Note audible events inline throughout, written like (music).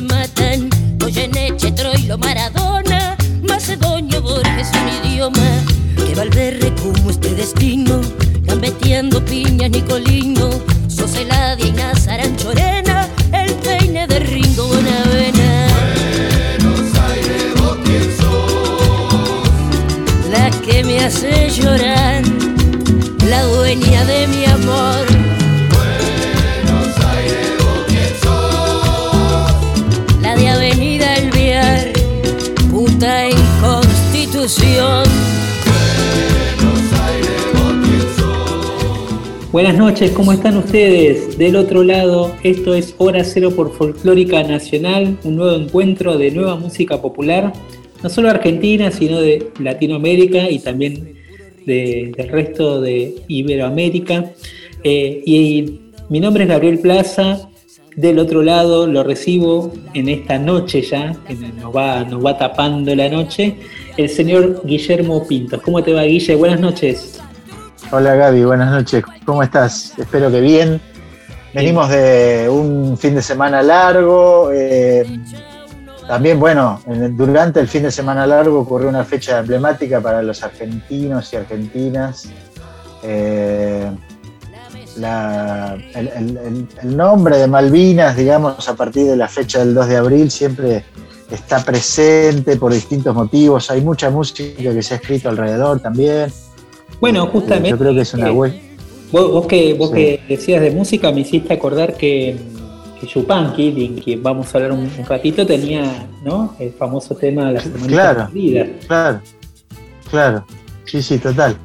Matan. Goyeneche, Troilo, Maradona, Macedonio, Borges, un idioma que Valverde como este destino, gambeteando piñas, Nicolino, Buenas noches, ¿cómo están ustedes? Del otro lado, esto es Hora Cero por Folclórica Nacional, un nuevo encuentro de nueva música popular, no solo argentina, sino de Latinoamérica y también de- del resto de Iberoamérica. Eh, y mi nombre es Gabriel Plaza, del otro lado lo recibo en esta noche ya, que nos va, nos va tapando la noche, el señor Guillermo Pintos. ¿Cómo te va, Guille? Buenas noches. Hola Gaby, buenas noches. ¿Cómo estás? Espero que bien. Venimos de un fin de semana largo. eh, también, bueno, durante el fin de semana largo ocurrió una fecha emblemática para los argentinos y argentinas. Eh, la- el- el nombre de Malvinas, digamos, a partir de la fecha del 2 de abril, siempre está presente por distintos motivos. Hay mucha música que se ha escrito alrededor también. Bueno, justamente. Yo creo que es una eh, hue- Vos, vos que, vos Sí. que decías de música me hiciste acordar que, que Yupanqui, de que vamos a hablar un, un ratito, tenía ¿no? el famoso tema Las Hermanitas Claro. Perdidas. Claro, claro. Sí, sí, total.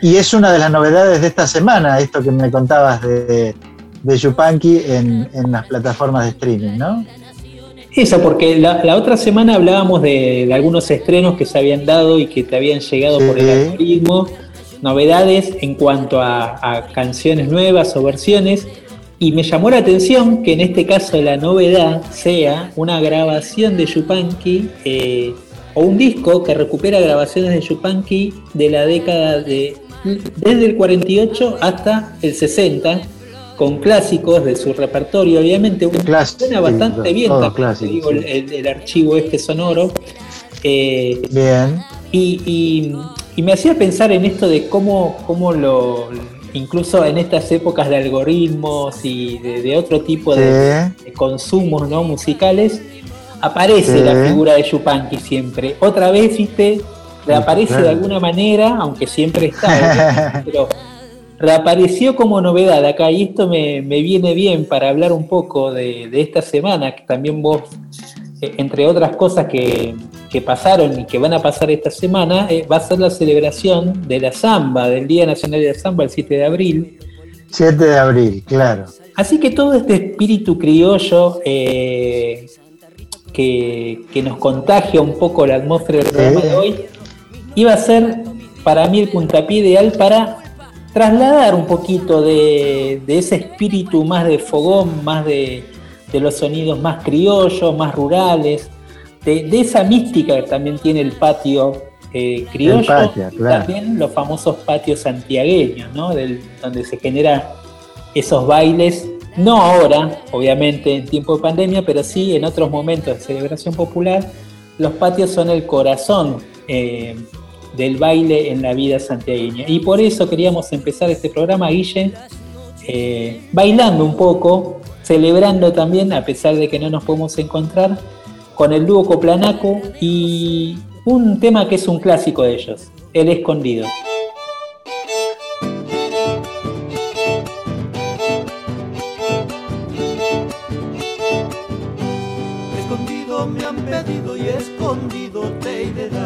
Y es una de las novedades de esta semana, esto que me contabas de, de Yupanqui en, en las plataformas de streaming, ¿no? Eso, porque la, la otra semana hablábamos de, de algunos estrenos que se habían dado y que te habían llegado por el algoritmo, novedades en cuanto a, a canciones nuevas o versiones, y me llamó la atención que en este caso la novedad sea una grabación de Yupanqui eh, o un disco que recupera grabaciones de Yupanqui de la década de desde el 48 hasta el 60 con clásicos de su repertorio, obviamente un- suena bastante sí, bien también, clásico, digo, sí. el, archivo este sonoro. Eh, Bien. y, y- y me hacía pensar en esto de cómo, cómo lo, incluso en estas épocas de algoritmos y de, de otro tipo de, Sí. de consumos ¿no? musicales, aparece la figura de Yupanqui siempre. Otra vez, viste, reaparece claro. de alguna manera, aunque siempre está, (laughs) pero reapareció como novedad acá y esto me, me viene bien para hablar un poco de, de esta semana, que también vos, eh, entre otras cosas que, que pasaron y que van a pasar esta semana, eh, va a ser la celebración de la samba, del Día Nacional de la Samba, el 7 de abril. 7 de abril, claro. Así que todo este espíritu criollo eh, que, que nos contagia un poco la atmósfera del programa de hoy, iba a ser para mí el puntapié ideal para trasladar un poquito de, de ese espíritu más de fogón, más de, de los sonidos más criollos, más rurales, de, de esa mística que también tiene el patio eh, criollo, El patio, y claro. también los famosos patios santiagueños, ¿no? Del- donde se generan esos bailes, no ahora, obviamente en tiempo de pandemia, pero sí en otros momentos de celebración popular, los patios son el corazón eh, del baile en la vida santiagueña. Y por eso queríamos empezar este programa, Guille, eh, bailando un poco, celebrando también, a pesar de que no nos podemos encontrar, con el dúo Coplanaco y un tema que es un clásico de ellos, El Escondido. Me han pedido y escondido te dar.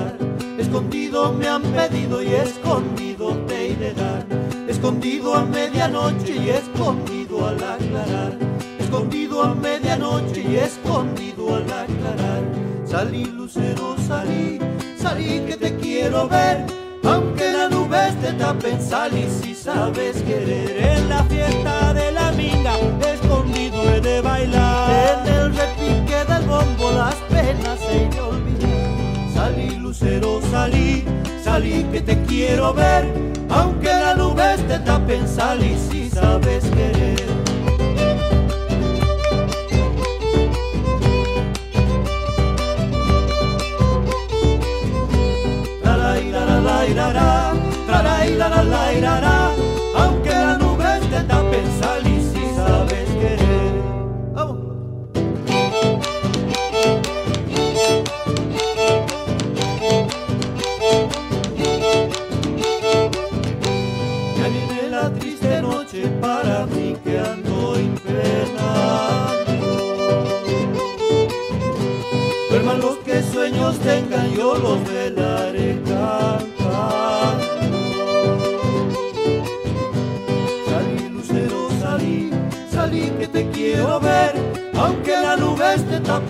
Escondido me han pedido y escondido te de dar. Escondido a medianoche y escondido al aclarar. escondido a medianoche y escondido al aclarar. Salí, lucero, salí, salí que te quiero ver. Aunque las nubes te tapen, salí si sabes querer. En la fiesta de la minga, escondido he de bailar. En el repique del bombo, las penas olvidar. Salí, lucero, salí, salí que te quiero ver. Aunque las nubes te tapen, salí si sabes querer.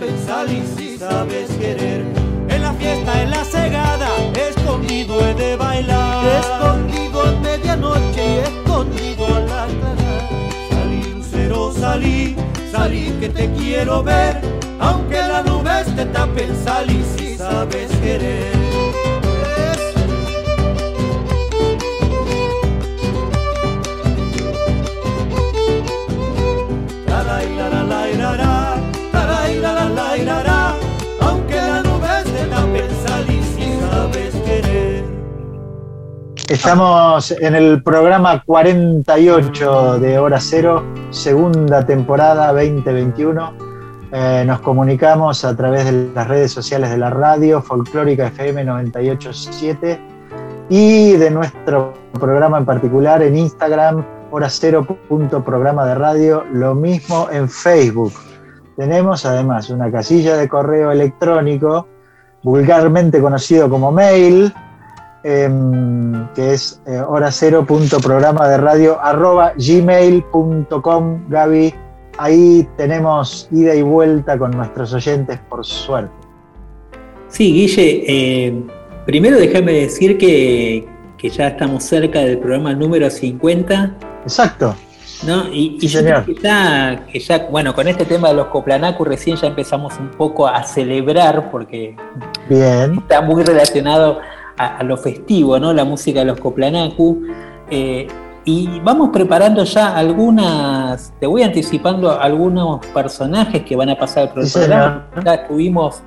Tapen, salí si sabes querer. En la fiesta, en la cegada, escondido he de bailar. Escondido en medianoche y escondido al aclarar. Salí, lucero, salí, salí que te quiero ver. Aunque las nubes te tapen, salí si sabes querer. Estamos en el programa 48 de Hora Cero, segunda temporada 2021. Eh, nos comunicamos a través de las redes sociales de la radio, Folclórica FM 987, y de nuestro programa en particular en Instagram, hora cero programa de radio, lo mismo en Facebook. Tenemos además una casilla de correo electrónico, vulgarmente conocido como mail, em, que es eh, hora cero punto programa de radio arroba gmail.com. Gaby, ahí tenemos ida y vuelta con nuestros oyentes, por suerte. Sí, Guille, eh, primero déjame decir que, que ya estamos cerca del programa número 50, Exacto. ¿no? Y, y Sí, yo señor. que ya, que ya, bueno, con este tema de los Coplanacu recién ya empezamos un poco a celebrar, porque Bien. está muy relacionado a, a lo festivo, ¿no? La música de los Coplanacu. Eh, y vamos preparando ya algunas, te voy anticipando algunos personajes que van a pasar por el Sí, programa. Ya estuvimos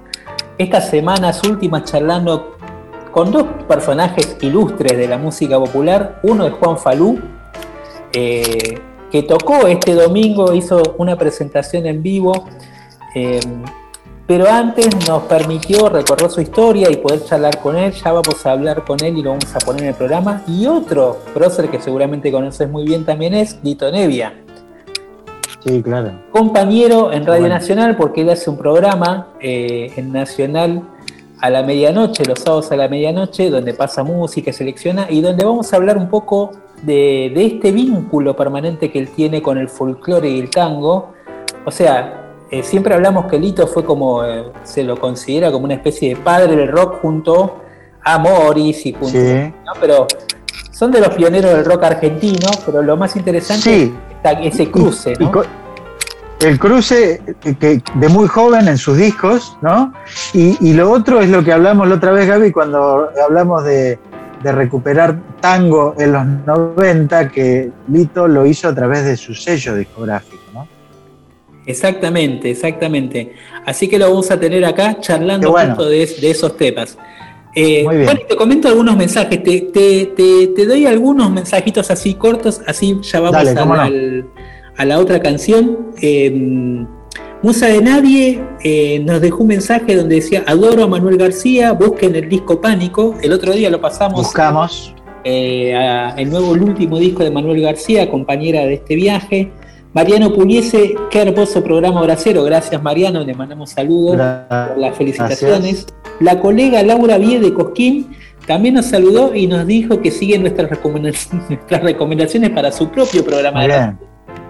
estas semanas últimas charlando con dos personajes ilustres de la música popular. Uno es Juan Falú, eh, que tocó este domingo, hizo una presentación en vivo. eh, pero antes nos permitió recorrer su historia y poder charlar con él. Ya vamos a hablar con él y lo vamos a poner en el programa. Y otro prócer que seguramente conoces muy bien también es Lito Nevia, Sí, claro. compañero en Radio Bueno. Nacional, porque él hace un programa eh, en Nacional a la medianoche, los sábados a la medianoche, donde pasa música, selecciona y donde vamos a hablar un poco de, de este vínculo permanente que él tiene con el folclore y el tango. O sea, eh, siempre hablamos que Lito fue como, eh, se lo considera como una especie de padre del rock junto a Morris y junto, Sí. ¿no? Pero son de los pioneros del rock argentino, pero lo más interesante Sí. es ese cruce, ¿no? el cruce que de muy joven en sus discos, ¿no? Y, y lo otro es lo que hablamos la otra vez, Gaby, cuando hablamos de, de recuperar tango en los 90, que Lito lo hizo a través de su sello discográfico. Exactamente, exactamente. Así que lo vamos a tener acá charlando bueno. justo de, de esos temas. Eh, Muy bien. bueno, te comento algunos mensajes, te, te- te- te doy algunos mensajitos así cortos, así ya vamos Dale, a, la, no. al- a la otra canción. Eh, Musa de Nadie eh, nos dejó un mensaje donde decía, adoro a Manuel García, busquen el disco Pánico. El otro día lo pasamos Buscamos. eh, a- el nuevo, el último disco de Manuel García, compañera de este viaje. Mariano Puliese, qué hermoso programa Horacero. Gracias Mariano, le mandamos saludos por las felicitaciones. La colega Laura Vie de Cosquín también nos saludó y nos dijo que sigue nuestras recomendaciones, (laughs) nuestras recomendaciones para su propio programa de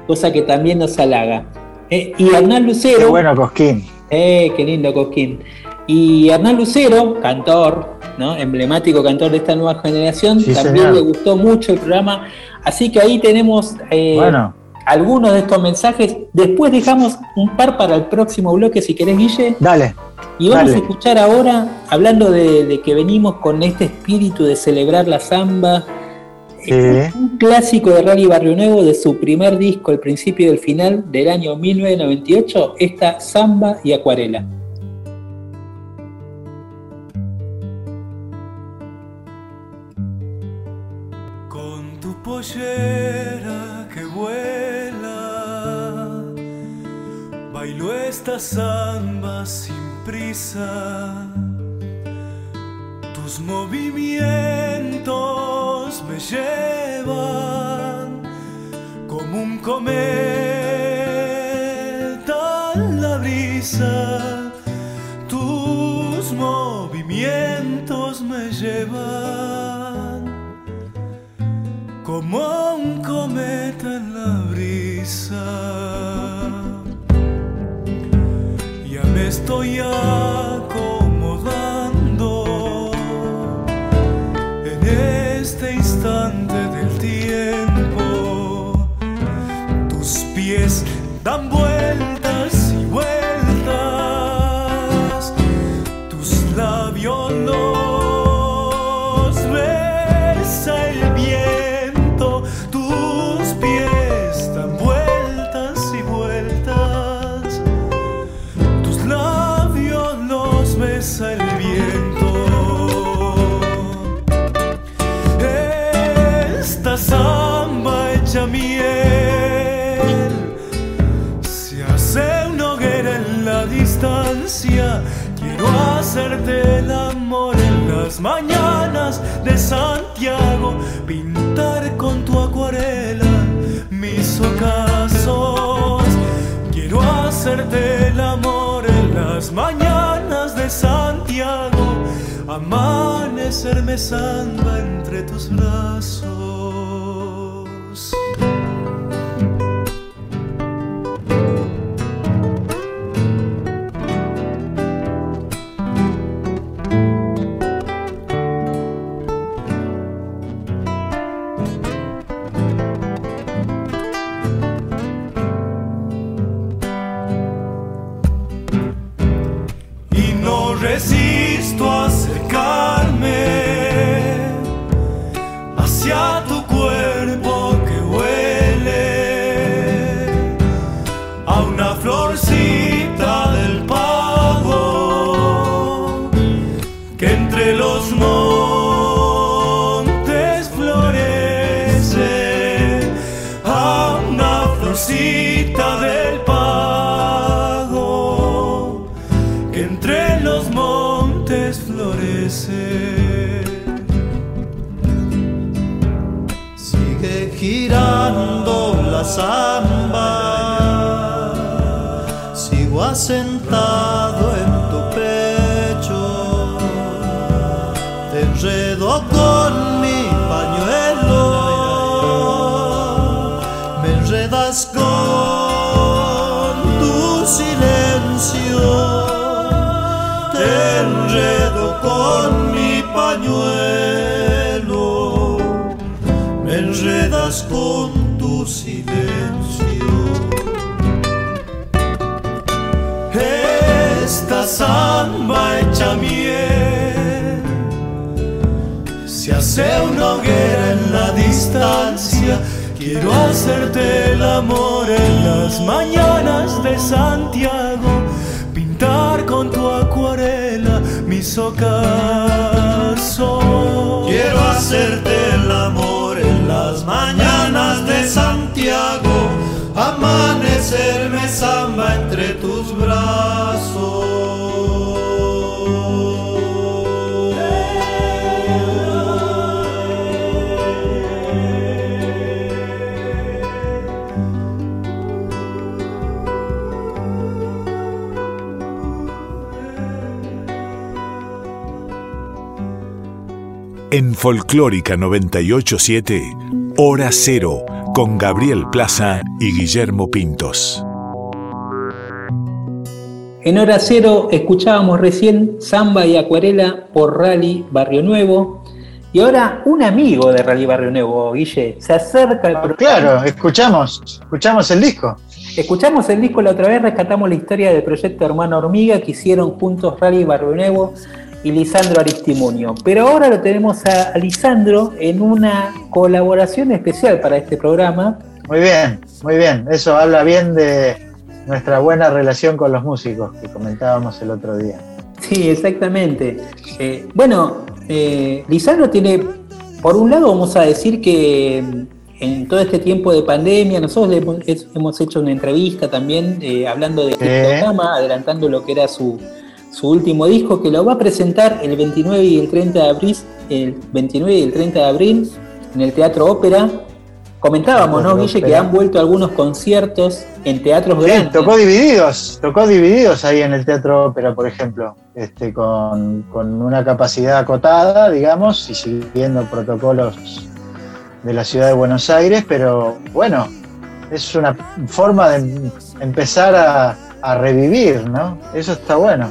cosa que también nos halaga. Eh, y Hernán Lucero. Qué bueno, Cosquín. Eh, qué lindo Cosquín. Y Hernán Lucero, cantor, ¿no? emblemático cantor de esta nueva generación, Sí, también señor. le gustó mucho el programa. Así que ahí tenemos eh, Bueno, algunos de estos mensajes. Después dejamos un par para el próximo bloque, si querés, Guille. dale. Y vamos Dale. a escuchar ahora, hablando de, de que venimos con este espíritu de celebrar la samba, Sí. un clásico de Rally Barrio Nuevo de su primer disco, El principio y el final del año 1998, esta Samba y Acuarela. Con tu pollera bailo esta samba sin prisa. Tus movimientos me llevan como un cometa en la brisa. Tus movimientos me llevan como Ya me Quiero hacerte el amor en las mañanas de Santiago, amanecerme samba entre tus brazos. Enredo con mi pañuelo, me enredas con tu silencio, te enredo con mi pañuelo. Me enredas con tu silencio. Esta samba hecha se hace una hoguera en la distancia. Quiero hacerte el amor en las mañanas de Santiago, pintar con tu acuarela mis ocasos. Quiero hacerte el amor en las mañanas de Santiago, amanecerme samba entre tus brazos. En Folclórica 987, Hora Cero, con Gabriel Plaza y Guillermo Pintos. En hora cero escuchábamos recién Samba y Acuarela por Rally Barrio Nuevo. Y ahora un amigo de Rally Barrio Nuevo, Guille, se acerca al Ah, programa. Claro, escuchamos, escuchamos el disco. Escuchamos el disco la otra vez, rescatamos la historia del proyecto Hermano Hormiga que hicieron juntos Rally Barrio Nuevo y Lisandro Aristimunio. Pero ahora lo tenemos a, a Lisandro en una colaboración especial para este programa. Muy bien, muy bien. Eso habla bien de nuestra buena relación con los músicos que comentábamos el otro día. Sí, exactamente. Eh, bueno, eh, Lisandro tiene, por un lado vamos a decir que mm, en todo este tiempo de pandemia, nosotros le hemos, hecho una entrevista también eh, hablando de este Sí. programa, adelantando lo que era su, su último disco, que lo va a presentar el 29 y el 30 de abril, el 29 y el 30 de abril en el Teatro Ópera. Comentábamos, ¿no, Guille, que han vuelto algunos conciertos en teatros Sí, grandes. tocó divididos, tocó divididos ahí en el Teatro Ópera, por ejemplo, este, con, con una capacidad acotada, digamos, y siguiendo protocolos de la ciudad de Buenos Aires, pero bueno, es una forma de empezar a, a revivir, ¿no? Eso está bueno.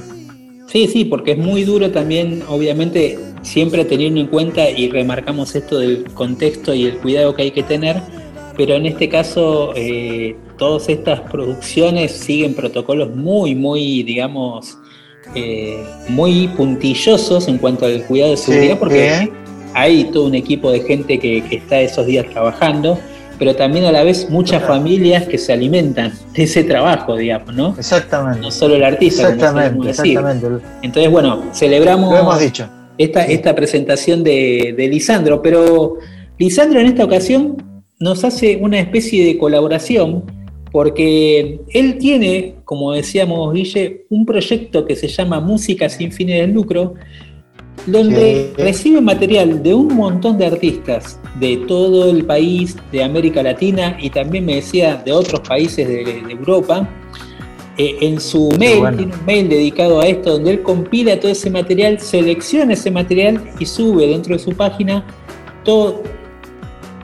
Sí, sí, porque es muy duro también, obviamente, siempre teniendo en cuenta y remarcamos esto del contexto y el cuidado que hay que tener, pero en este caso eh, todas estas producciones siguen protocolos muy, muy, digamos, eh, muy puntillosos en cuanto al cuidado de Sí, seguridad, porque hay todo un equipo de gente que, que está esos días trabajando, pero también a la vez muchas Claro. familias que se alimentan de ese trabajo, digamos, ¿no? Exactamente. No solo el artista, como Exactamente, decir. exactamente. Entonces, bueno, celebramos Lo hemos dicho. esta, Sí. esta presentación de, de Lisandro, pero Lisandro en esta ocasión nos hace una especie de colaboración porque él tiene, como decíamos Guille, un proyecto que se llama Música sin fines de lucro, donde Sí. recibe material de un montón de artistas de todo el país, de América Latina y también me decía de otros países de, de Europa. Eh, en su mail, bueno. tiene un mail dedicado a esto, donde él compila todo ese material, selecciona ese material y sube dentro de su página todo,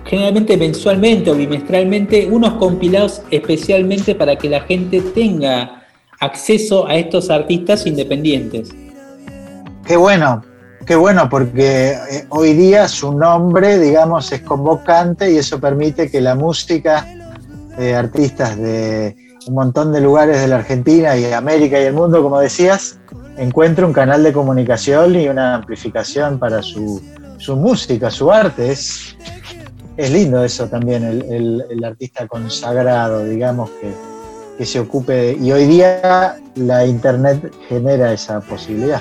generalmente mensualmente o bimestralmente, unos compilados especialmente para que la gente tenga acceso a estos artistas independientes. Qué bueno, qué bueno, porque eh, hoy día su nombre, digamos, es convocante y eso permite que la música de artistas de un montón de lugares de la Argentina y América y el mundo, como decías, encuentre un canal de comunicación y una amplificación para su, su música, su arte. Es, es lindo eso también, el, el- el artista consagrado, digamos, que, que se ocupe. y hoy día la Internet genera esa posibilidad.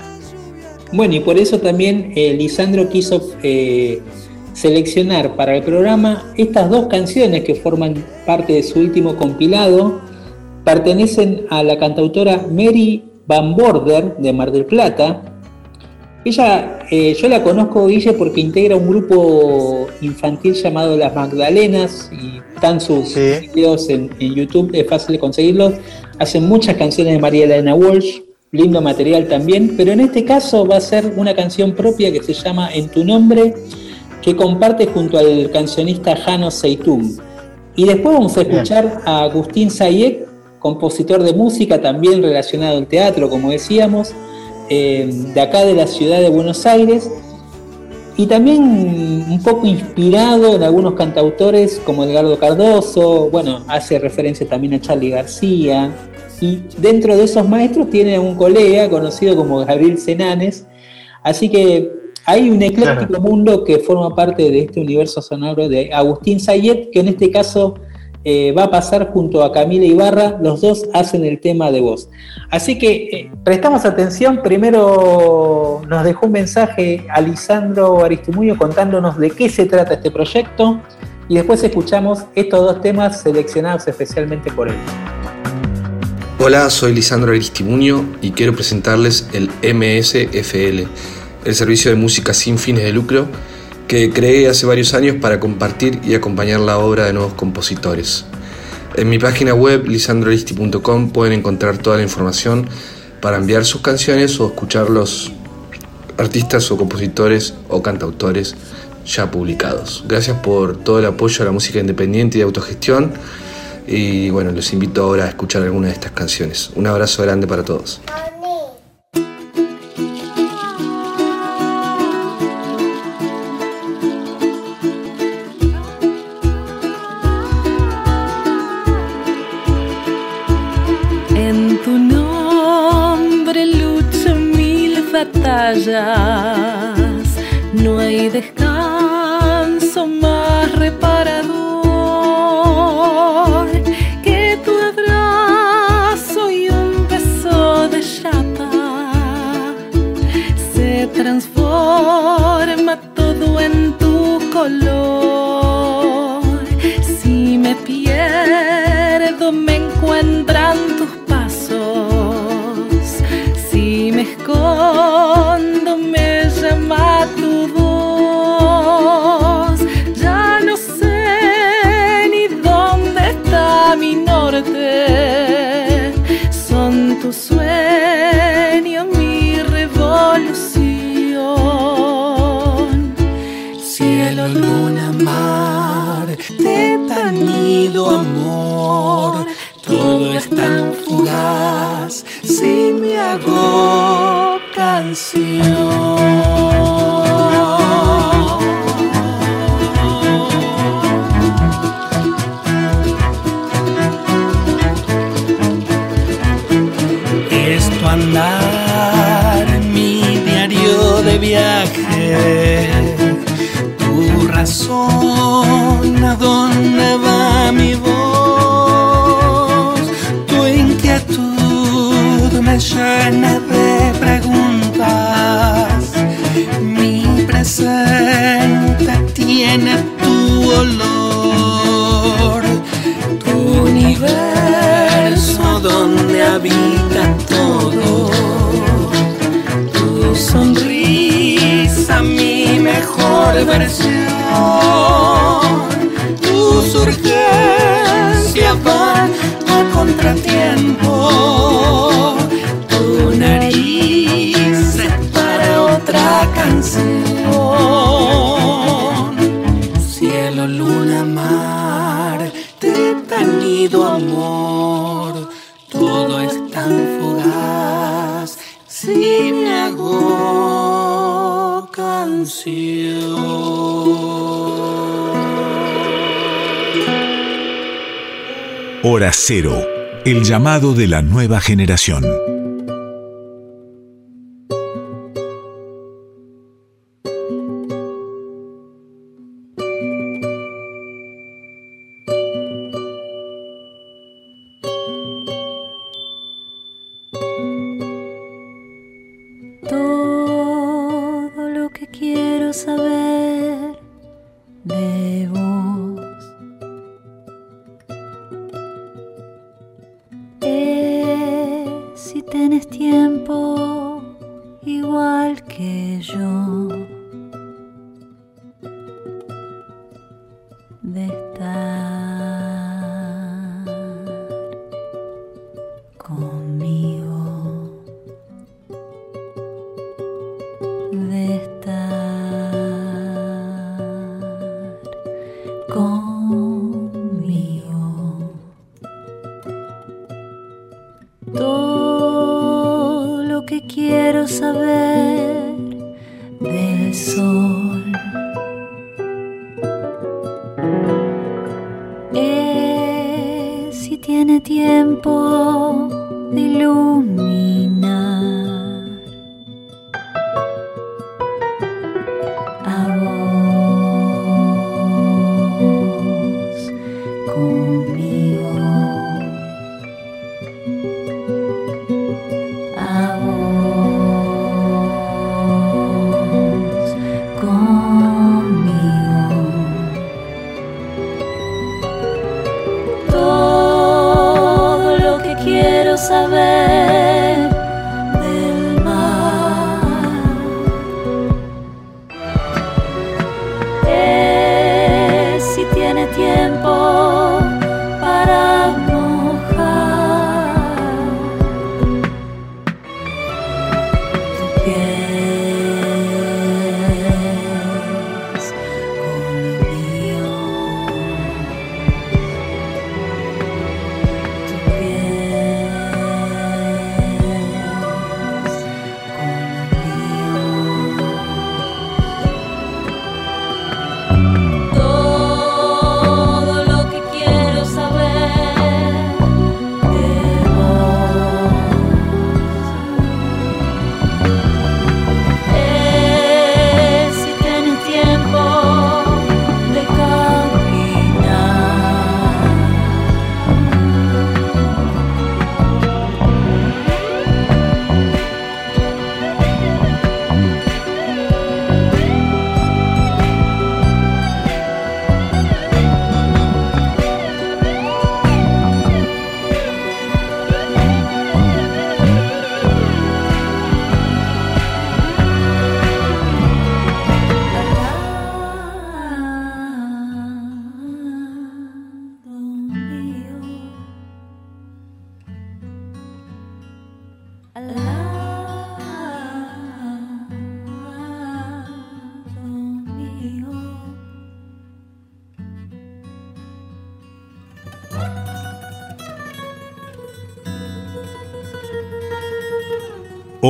Bueno, y por eso también eh, Lisandro quiso eh, seleccionar para el programa estas dos canciones que forman parte de su último compilado. Pertenecen a la cantautora Mary Van Border de Mar del Plata. Ella, eh, yo la conozco, Guille, porque integra un grupo infantil llamado Las Magdalenas y están sus Sí. videos en, en YouTube, es fácil de conseguirlos. Hacen muchas canciones de María Elena Walsh, lindo material también, pero en este caso va a ser una canción propia que se llama En tu nombre, que comparte junto al cancionista Jano Seitún. Y después vamos a escuchar a Agustín Sayek, compositor de música también relacionado al teatro, como decíamos, eh, de acá de la ciudad de Buenos Aires, y también un poco inspirado en algunos cantautores como Edgardo Cardoso, bueno, hace referencia también a Charlie García, y dentro de esos maestros tiene un colega conocido como Gabriel Senanes, así que hay un ecléctico Claro. mundo que forma parte de este universo sonoro de Agustín Sayet, que en este caso eh, va a pasar junto a Camila Ibarra, los dos hacen el tema de voz. Así que eh, prestamos atención, primero nos dejó un mensaje a Lisandro Aristimuño contándonos de qué se trata este proyecto y después escuchamos estos dos temas seleccionados especialmente por él. Hola, soy Lisandro Aristimuño y quiero presentarles el MSFL, el servicio de música sin fines de lucro que creé hace varios años para compartir y acompañar la obra de nuevos compositores. En mi página web lisandroaristi.com pueden encontrar toda la información para enviar sus canciones o escuchar los artistas o compositores o cantautores ya publicados. Gracias por todo el apoyo a la música independiente y de autogestión Y bueno, los invito ahora a escuchar alguna de estas canciones. Un abrazo grande para todos. En tu nombre lucho mil batallas, no hay descanso más encuentran tus pasos. Si me escondo, me llama tu voz. Ya no sé ni dónde está mi norte. Son tus sueños, mi revolución. Cielo, luna, mar, te tañido amor, todo es fugaz si me hago canción. Esto andar en mi diario de viaje tu razón, a dónde va mi voz, llena de preguntas, mi presente tiene tu olor, tu universo donde habita todo tu sonrisa, mi mejor versión. Tus urgencias van a contratiempo. Canción. Cielo, luna, mar, te tenido amor. Todo es tan fugaz si me hago canción. Hora Cero, el llamado de la nueva generación.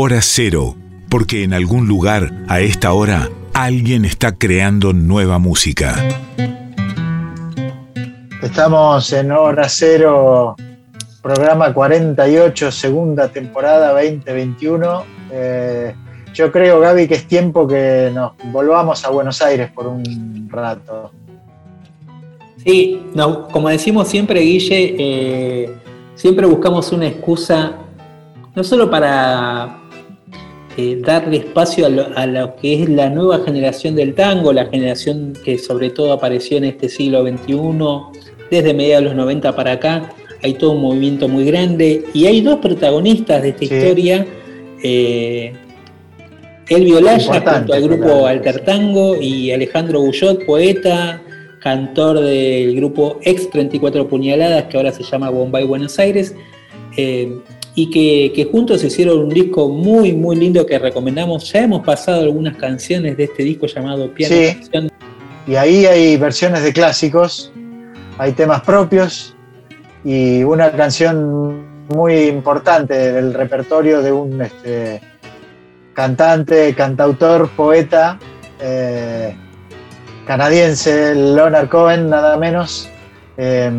Hora Cero, porque en algún lugar, a esta hora, alguien está creando nueva música. Estamos en Hora Cero, programa 48, segunda temporada 2021. Eh, yo creo, Gaby, que es tiempo que nos volvamos a Buenos Aires por un rato. Sí, no, como decimos siempre, Guille, eh, siempre buscamos una excusa, no solo para eh, darle espacio a lo, a lo que es la nueva generación del tango, la generación que sobre todo apareció en este siglo XXI, desde mediados de los 90 para acá, hay todo un movimiento muy grande y hay dos protagonistas de esta Sí. historia. Eh, Elvio Laya junto al grupo claro. Altertango y Alejandro Bullot, poeta, cantor del grupo Ex 34 Puñaladas, que ahora se llama Bombay Buenos Aires, eh, y que, que juntos hicieron un disco muy, muy lindo que recomendamos. Ya hemos pasado algunas canciones de este disco llamado Piano Sí. Canción. Y ahí hay versiones de clásicos, hay temas propios y una canción muy importante del repertorio de un este, cantante, cantautor, poeta eh, canadiense, Leonard Cohen, nada menos. Eh,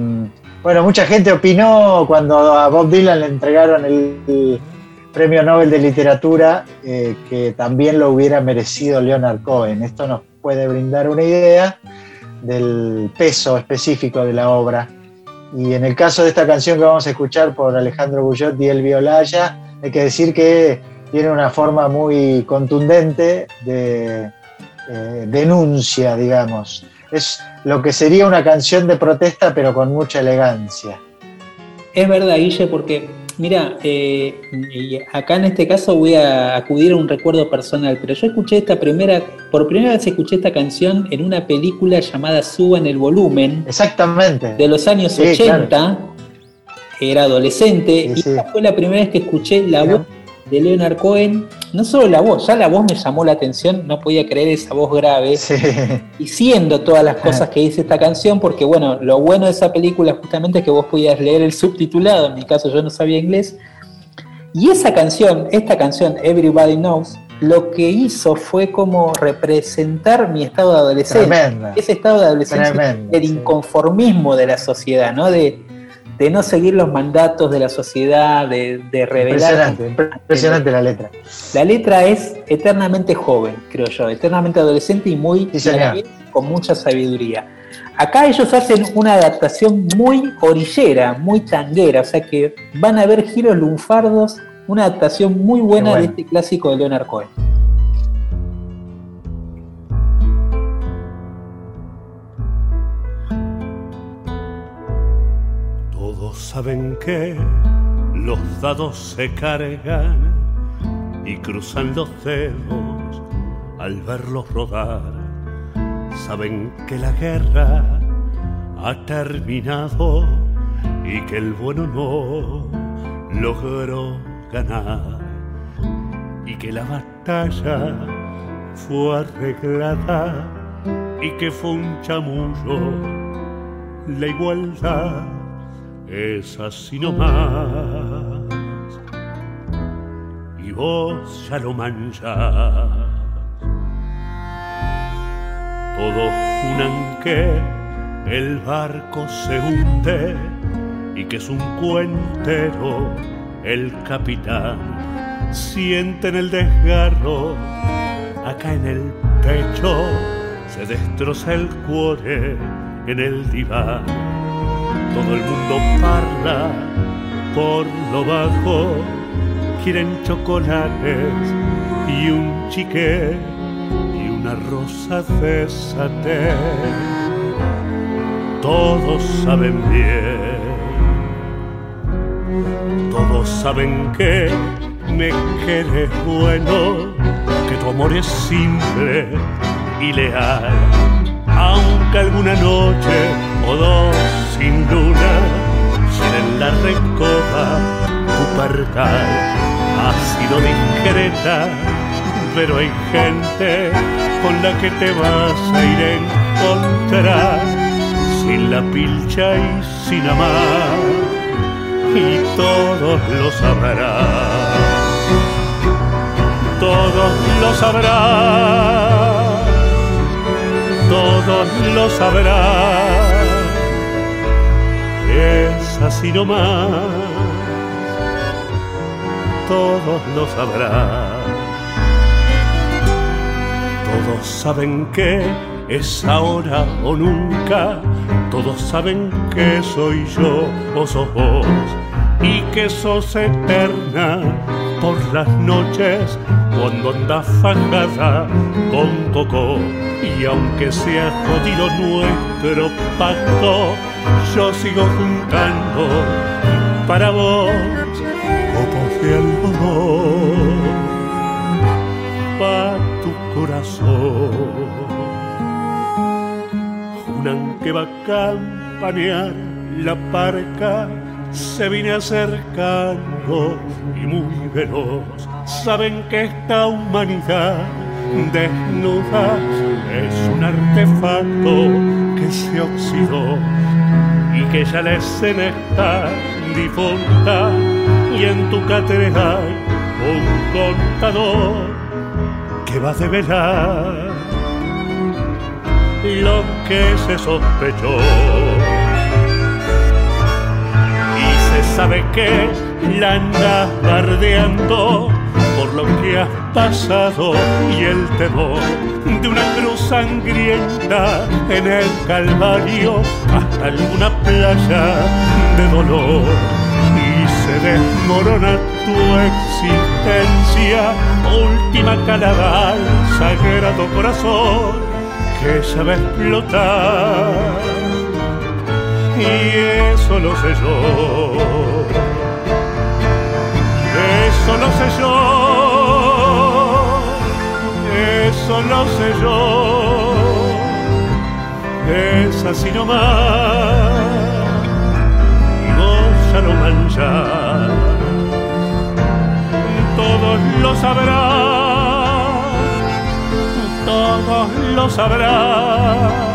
bueno, mucha gente opinó cuando a Bob Dylan le entregaron el, el Premio Nobel de Literatura eh, que también lo hubiera merecido Leonard Cohen. Esto nos puede brindar una idea del peso específico de la obra. Y en el caso de esta canción que vamos a escuchar por Alejandro Bullot y Elvio Olaya, hay que decir que tiene una forma muy contundente de eh, denuncia, digamos. Es lo que sería una canción de protesta, pero con mucha elegancia. Es verdad, Guille, porque, mira, eh, acá en este caso voy a acudir a un recuerdo personal, pero yo escuché esta primera, por primera vez escuché esta canción en una película llamada Suban el volumen, Exactamente. de los años Sí, 80, era adolescente, Sí, y sí. fue la primera vez que escuché la voz de Leonard Cohen, no solo la voz, ya la voz me llamó la atención, no podía creer esa voz grave, Sí. diciendo todas las cosas que dice esta canción, porque bueno, lo bueno de esa película justamente es que vos podías leer el subtitulado, en mi caso yo no sabía inglés, y esa canción, esta canción, Everybody Knows, lo que hizo fue como representar mi estado de adolescencia, Tremenda. ese estado de adolescencia, el sí. inconformismo de la sociedad, ¿no? De, de no seguir los mandatos de la sociedad, de, de revelar. Impresionante, impresionante la letra. La letra es eternamente joven, creo yo, eternamente adolescente y muy Sí, vez con mucha sabiduría. Acá ellos hacen una adaptación muy orillera, muy tanguera, o sea que van a ver giros lunfardos, una adaptación muy buena de este clásico de Leonard Cohen. Saben que los dados se cargan y cruzan los dedos al verlos rodar. Saben que la guerra ha terminado y que el bueno no logró ganar y que la batalla fue arreglada y que fue un chamullo la igualdad es así nomás. Y vos ya lo manchás. Todos juran que el barco se hunde y que es un cuentero el capitán. Sienten el desgarro acá en el pecho, se destroza el cuore en el diván todo el mundo parla por lo bajo, quieren chocolates y un chique y una rosa de. Todos saben bien, todos saben que me quieres bueno, que tu amor es simple y leal aunque alguna noche o dos sin luna llenen la recoba tu parcal ha sido discreta pero hay gente con la que te vas a ir a encontrar sin la pilcha y sin amar y todos lo sabrán. Todos lo sabrán, todos lo sabrán, es así nomás, todos lo sabrán. Todos saben que es ahora o nunca, todos saben que soy yo o sos vos. Y que sos eterna por las noches cuando andas fangada con coco y aunque sea jodido nuestro pacto yo sigo juntando para vos copos de algodón para tu corazón juran que va a campanear la parca se viene acercando y muy veloz. Saben que esta humanidad desnuda es un artefacto que se oxidó y que ya la escena está difunta y en tu cátedra hay un contador que va a develar lo que se sospechó. sabe que la andas bardeando por lo que has pasado y el temor de una cruz sangrienta en el Calvario hasta alguna playa de dolor y se desmorona tu existencia, última calada al sagrado corazón que sabe explotar y eso lo sé yo. Eso lo sé yo. Eso lo sé yo. Es así nomás. Y vos ya lo manchás. Todos lo sabrán. Todos lo sabrán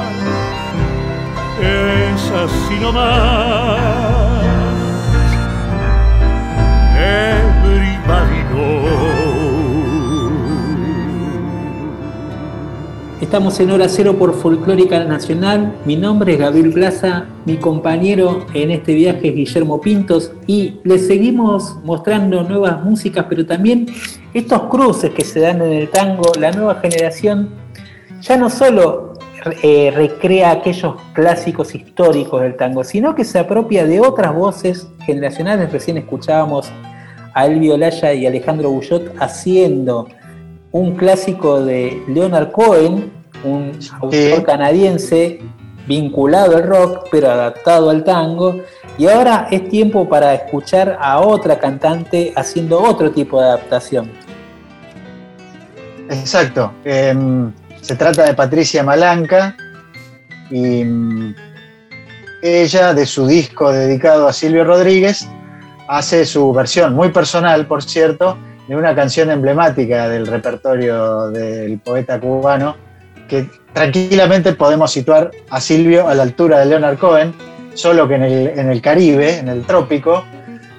es así nomás. Estamos en Hora Cero por Folclórica Nacional. Mi nombre es Gabriel Plaza, mi compañero en este viaje es Guillermo Pintos y les seguimos mostrando nuevas músicas, pero también estos cruces que se dan en el tango, la nueva generación ya no solo eh, recrea aquellos clásicos históricos del tango, sino que se apropia de otras voces generacionales. Recién escuchábamos a Elvio Laya y Alejandro Bullot haciendo un clásico de Leonard Cohen, un autor canadiense vinculado al rock, pero adaptado al tango. Y ahora es tiempo para escuchar a otra cantante haciendo otro tipo de adaptación. Exacto. Em, se trata de Patricia Malanca y mm, ella, de su disco dedicado a Silvio Rodríguez, hace su versión muy personal, por cierto, de una canción emblemática del repertorio del poeta cubano, que tranquilamente podemos situar a Silvio a la altura de Leonard Cohen, solo que en el, Caribe, en el trópico,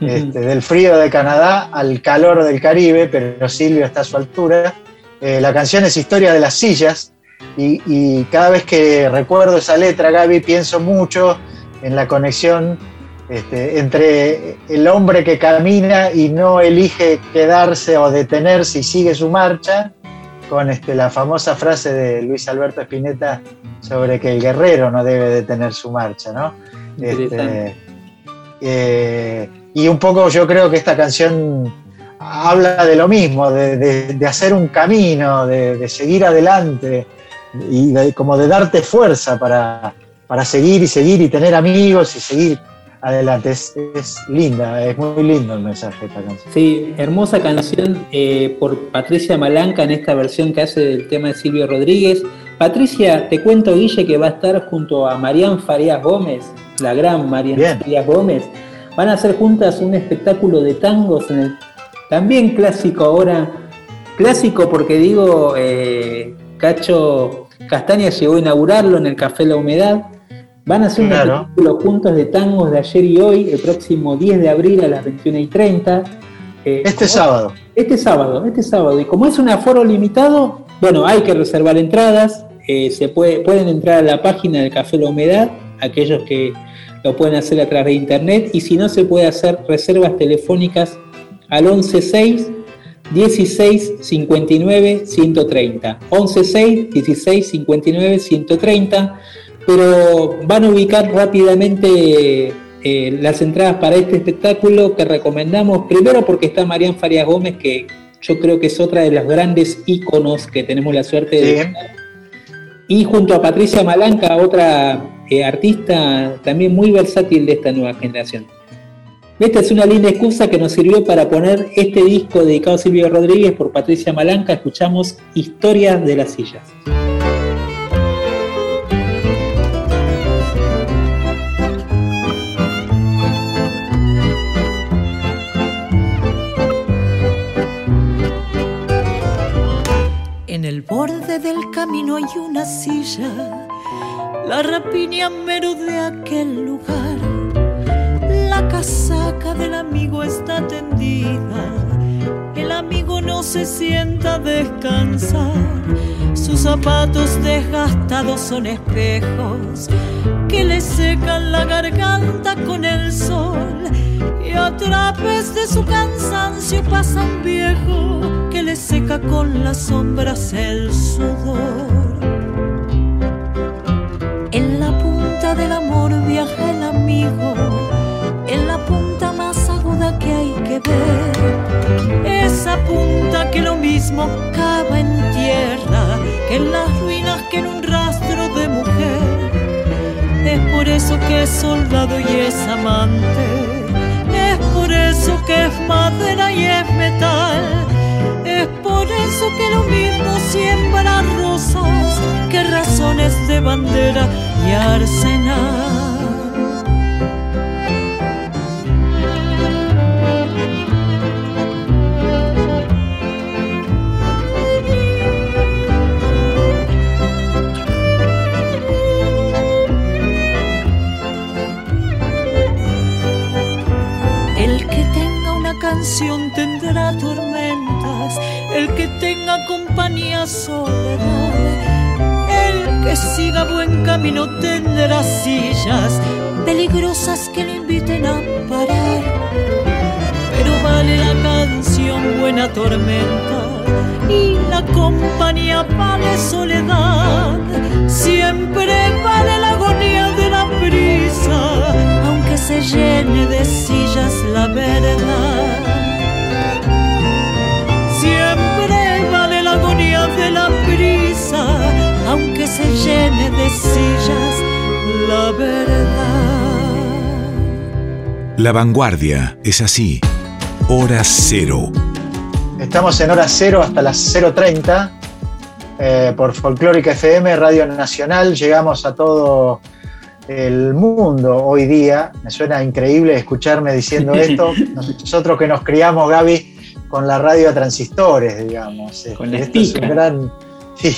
este, del frío de Canadá al calor del Caribe, pero Silvio está a su altura. Eh, la canción es Historia de las sillas y, cada vez que recuerdo esa letra, Gaby, pienso mucho en la conexión este, entre el hombre que camina y no elige quedarse o detenerse y sigue su marcha, con este, la famosa frase de Luis Alberto Spinetta sobre que el guerrero no debe detener su marcha, ¿no? Este, eh, y un poco yo creo que esta canción habla de lo mismo, de, hacer un camino, de, seguir adelante y como de darte fuerza para, seguir y seguir y tener amigos y seguir adelante. Es, linda, es muy lindo el mensaje de esta canción. Sí, hermosa canción eh, por Patricia Malanca en esta versión que hace del tema de Silvio Rodríguez. Patricia, te cuento, Guille, que va a estar junto a Marian Farías Gómez, la gran Marian Farías Gómez. Van a hacer juntas un espectáculo de tangos en el también clásico ahora, clásico porque digo, eh, Cacho Castaña llegó a inaugurarlo en el Café La Humedad. Van a hacer un espectáculo juntos de tangos de ayer y hoy, el próximo 10 de abril a las 21 y 30. Eh, este sábado. Este sábado, este sábado. Y como es un aforo limitado, bueno, hay que reservar entradas. eh, se puede, pueden entrar a la página del Café La Humedad, aquellos que lo pueden hacer a través de internet. Y si no, se puede hacer reservas telefónicas al 116 16 59 130. 116 16 59 130. Pero van a ubicar rápidamente eh, las entradas para este espectáculo que recomendamos, primero porque está Marian Farias Gómez, que yo creo que es otra de los grandes íconos que tenemos la suerte de... Sí. Y junto a Patricia Malanca, otra eh, artista también muy versátil de esta nueva generación. Esta es una linda excusa que nos sirvió para poner este disco dedicado a Silvio Rodríguez por Patricia Malanca. Escuchamos Historias de las Sillas. En el borde del camino hay una silla, la rapiña mero de aquel lugar. La casaca del amigo está tendida, amigo no se sienta a descansar. Sus zapatos desgastados son espejos que le secan la garganta con el sol. Y a través de su cansancio pasa un viejo que le seca con las sombras el sudor. En la punta del amor viaja el amigo, en la punta que hay que ver. Esa punta que lo mismo cava en tierra, que en las ruinas que en un rastro de mujer. Es por eso que es soldado y es amante. Es por eso que es madera y es metal. Es por eso que lo mismo siembra rosas que razones de bandera y arsenal. Canción tendrá tormentas, el que tenga compañía soledad, el que siga buen camino tendrá sillas peligrosas que lo inviten a parar. Pero vale la canción buena tormenta y la compañía vale soledad. Siempre vale la agonía de la prisa, aunque se llene de sillas la verdad. Se llene de sillas la verdad. La vanguardia es así. Hora cero. Estamos en hora cero hasta las 0.30 eh, por Folclórica FM, Radio Nacional. Llegamos a todo el mundo hoy día. Me suena increíble escucharme diciendo (laughs) esto. Nosotros que nos criamos, Gaby, con la radio a transistores, digamos. Con la Esto es un gran. (laughs) Sí.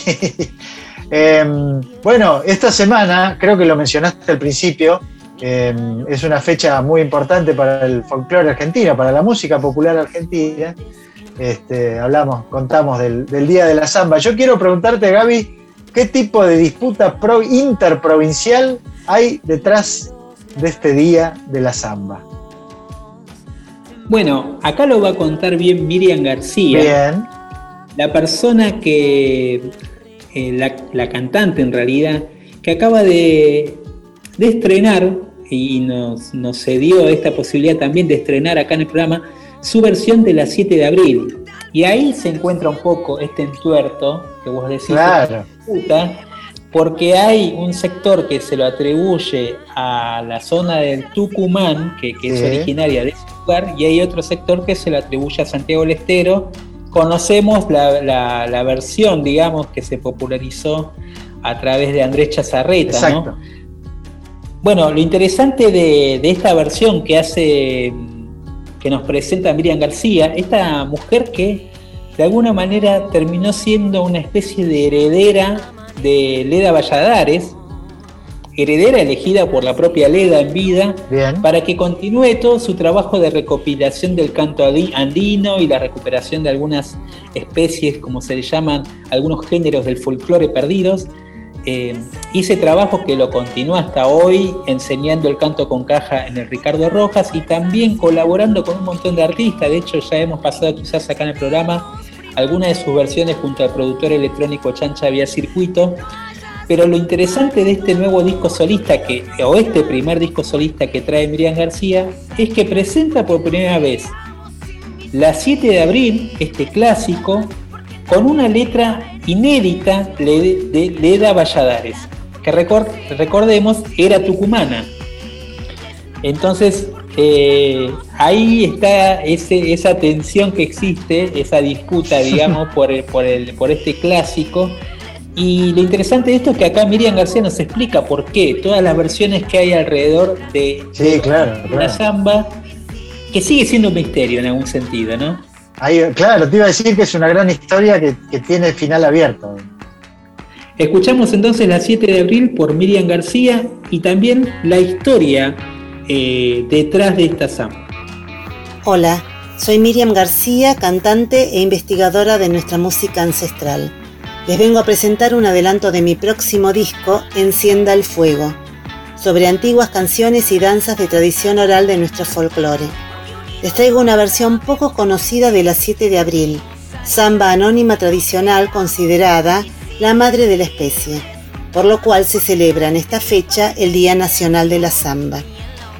Em, bueno, esta semana, creo que lo mencionaste al principio, em, es una fecha muy importante para el folclore argentino, para la música popular argentina. Este, hablamos, contamos del, del Día de la Zamba. Yo quiero preguntarte, Gaby, ¿qué tipo de disputa pro- interprovincial hay detrás de este Día de la Zamba? Bueno, acá lo va a contar bien Miriam García. Bien, la persona que, eh, la, la cantante en realidad, que acaba de, de estrenar y nos, nos cedió esta posibilidad también de estrenar acá en el programa su versión de la 7 de abril. Y ahí se encuentra un poco este entuerto que vos decís, claro. porque hay un sector que se lo atribuye a la zona del Tucumán, que, que es originaria de ese lugar, y hay otro sector que se lo atribuye a Santiago del Estero. Conocemos la, la- la versión, digamos, que se popularizó a través de Andrés Chazarreta, ¿no? Exacto. Bueno, lo interesante de, de esta versión que hace, que nos presenta Miriam García, esta mujer que de alguna manera terminó siendo una especie de heredera de Leda Valladares, heredera elegida por la propia Leda en vida, para que continúe todo su trabajo de recopilación del canto andino y la recuperación de algunas especies, como se le llaman, algunos géneros del folclore perdidos. Eh, hice trabajo que lo continúa hasta hoy enseñando el canto con caja en el Ricardo Rojas y también colaborando con un montón de artistas. De hecho, ya hemos pasado quizás acá en el programa algunas de sus versiones junto al productor electrónico Chancha Vía Circuito. Pero lo interesante de este nuevo disco solista, que, o este primer disco solista que trae Miriam García, es que presenta por primera vez la 7 de abril, este clásico, con una letra inédita de Leda Valladares, que recordemos era tucumana. Entonces, eh, ahí está esa tensión que existe, esa disputa, digamos, (laughs) por, por, el, por este clásico. Y lo interesante de esto es que acá Miriam García nos explica por qué todas las versiones que hay alrededor de, la samba, que sigue siendo un misterio en algún sentido, ¿no? claro, te iba a decir que es una gran historia que, tiene final abierto. Escuchamos entonces la 7 de abril por Miriam García y también la historia eh, detrás de esta samba. Hola, soy Miriam García, cantante e investigadora de nuestra música ancestral. Les vengo a presentar un adelanto de mi próximo disco, Encienda el Fuego, sobre antiguas canciones y danzas de tradición oral de nuestro folclore les traigo una versión poco conocida de la 7 de abril, samba anónima tradicional considerada la madre de la especie, por lo cual se celebra en esta fecha el Día Nacional de la Samba.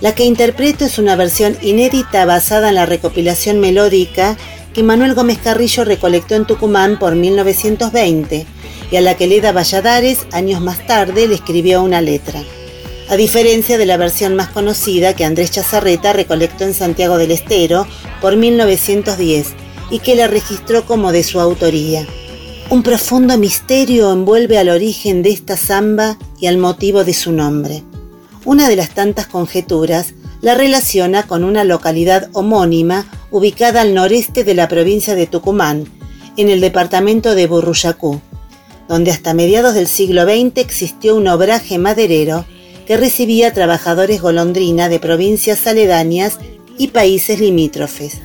La que interpreto es una versión inédita basada en la recopilación melódica que Manuel Gómez Carrillo recolectó en Tucumán por 1920 y a la que Leda Valladares años más tarde le escribió una letra a diferencia de la versión más conocida que Andrés Chazarreta recolectó en Santiago del Estero por 1910 y que la registró como de su autoría. Un profundo misterio envuelve al origen de esta samba y al motivo de su nombre. Una de las tantas conjeturas la relaciona con una localidad homónima ubicada al noreste de la provincia de Tucumán, en el departamento de Burruyacú, donde hasta mediados del siglo XX existió un obraje maderero que recibía trabajadores golondrina de provincias aledañas y países limítrofes.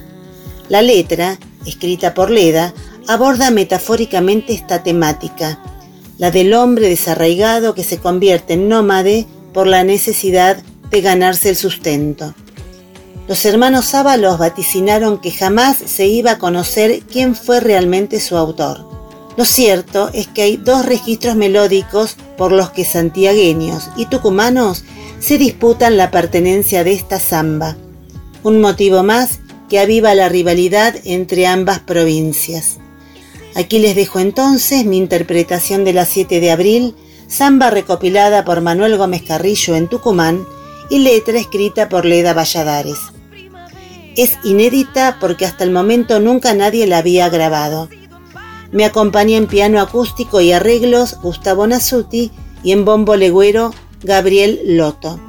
La letra, escrita por Leda, aborda metafóricamente esta temática, la del hombre desarraigado que se convierte en nómade por la necesidad de ganarse el sustento. Los hermanos Ábalos vaticinaron que jamás se iba a conocer quién fue realmente su autor. Lo cierto es que hay dos registros melódicos por los que santiagueños y tucumanos se disputan la pertenencia de esta samba, un motivo más que aviva la rivalidad entre ambas provincias. Aquí les dejo entonces mi interpretación de la 7 de abril, samba recopilada por Manuel Gómez Carrillo en Tucumán y letra escrita por Leda Valladares. Es inédita porque hasta el momento nunca nadie la había grabado me acompaña en piano acústico y arreglos Gustavo Nasuti y en bombo legüero Gabriel Loto.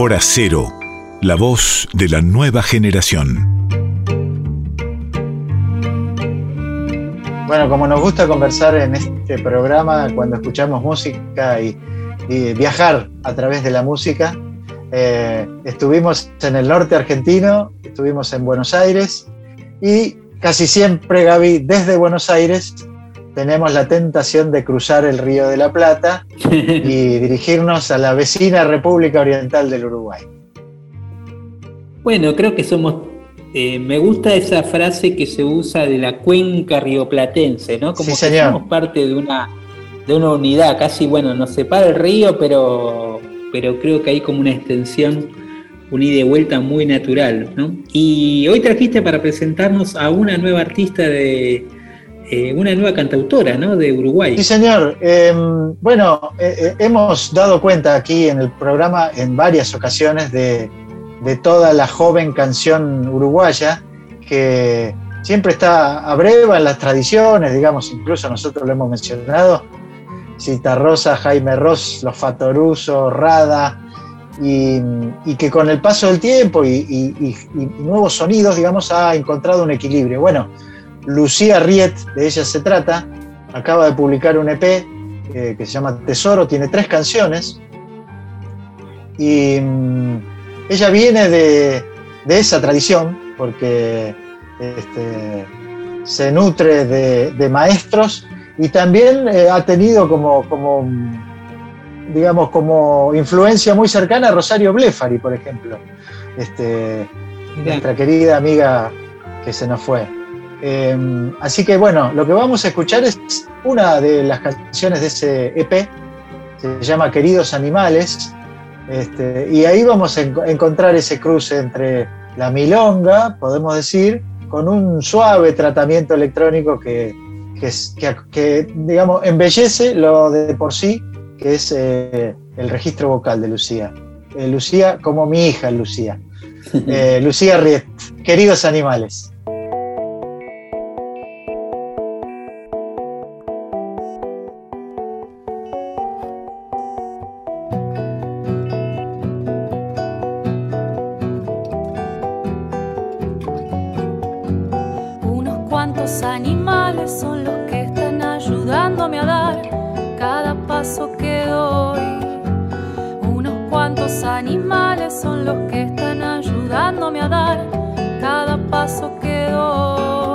Hora Cero, la voz de la nueva generación. Bueno, como nos gusta conversar en este programa cuando escuchamos música y, viajar a través de la música, eh, estuvimos en el norte argentino, estuvimos en Buenos Aires y casi siempre, Gaby, desde Buenos Aires tenemos la tentación de cruzar el Río de la Plata y (laughs) dirigirnos a la vecina República Oriental del Uruguay. Bueno, creo que somos. eh, me gusta esa frase que se usa de la cuenca rioplatense, ¿no? Como Sí, que señor. somos parte de una, de una unidad, casi, bueno, nos separa el río, pero, pero creo que hay como una extensión, un ida y vuelta muy natural, ¿no? Y hoy trajiste para presentarnos a una nueva artista de. Eh, una nueva cantautora, ¿no? De Uruguay. Sí, señor. Eh, bueno, eh, eh, hemos dado cuenta aquí en el programa en varias ocasiones de, de toda la joven canción uruguaya que siempre está a breva en las tradiciones, digamos, incluso nosotros lo hemos mencionado, Cita Rosa, Jaime Ross, Los Fatoruso, Rada, y, y que con el paso del tiempo y nuevos sonidos, digamos, ha encontrado un equilibrio. Bueno, Lucía Riet, de ella se trata, acaba de publicar un EP eh, que se llama Tesoro, tiene tres canciones, y mm, ella viene de, de esa tradición, porque este, se nutre de, de maestros y también eh, ha tenido como, como, digamos, como influencia muy cercana a Rosario Blefari, por ejemplo, este, nuestra querida amiga que se nos fue. Eh, así que bueno, lo que vamos a escuchar es una de las canciones de ese EP, se llama Queridos Animales, este, y ahí vamos a en- encontrar ese cruce entre la milonga, podemos decir, con un suave tratamiento electrónico que, que, es- que- que, digamos, embellece lo de por sí, que es eh, el registro vocal de Lucía. Eh, Lucía como mi hija Lucía. (laughs) Eh, Lucía Riet, Queridos Animales. Animales son los que están ayudándome a dar cada paso que doy.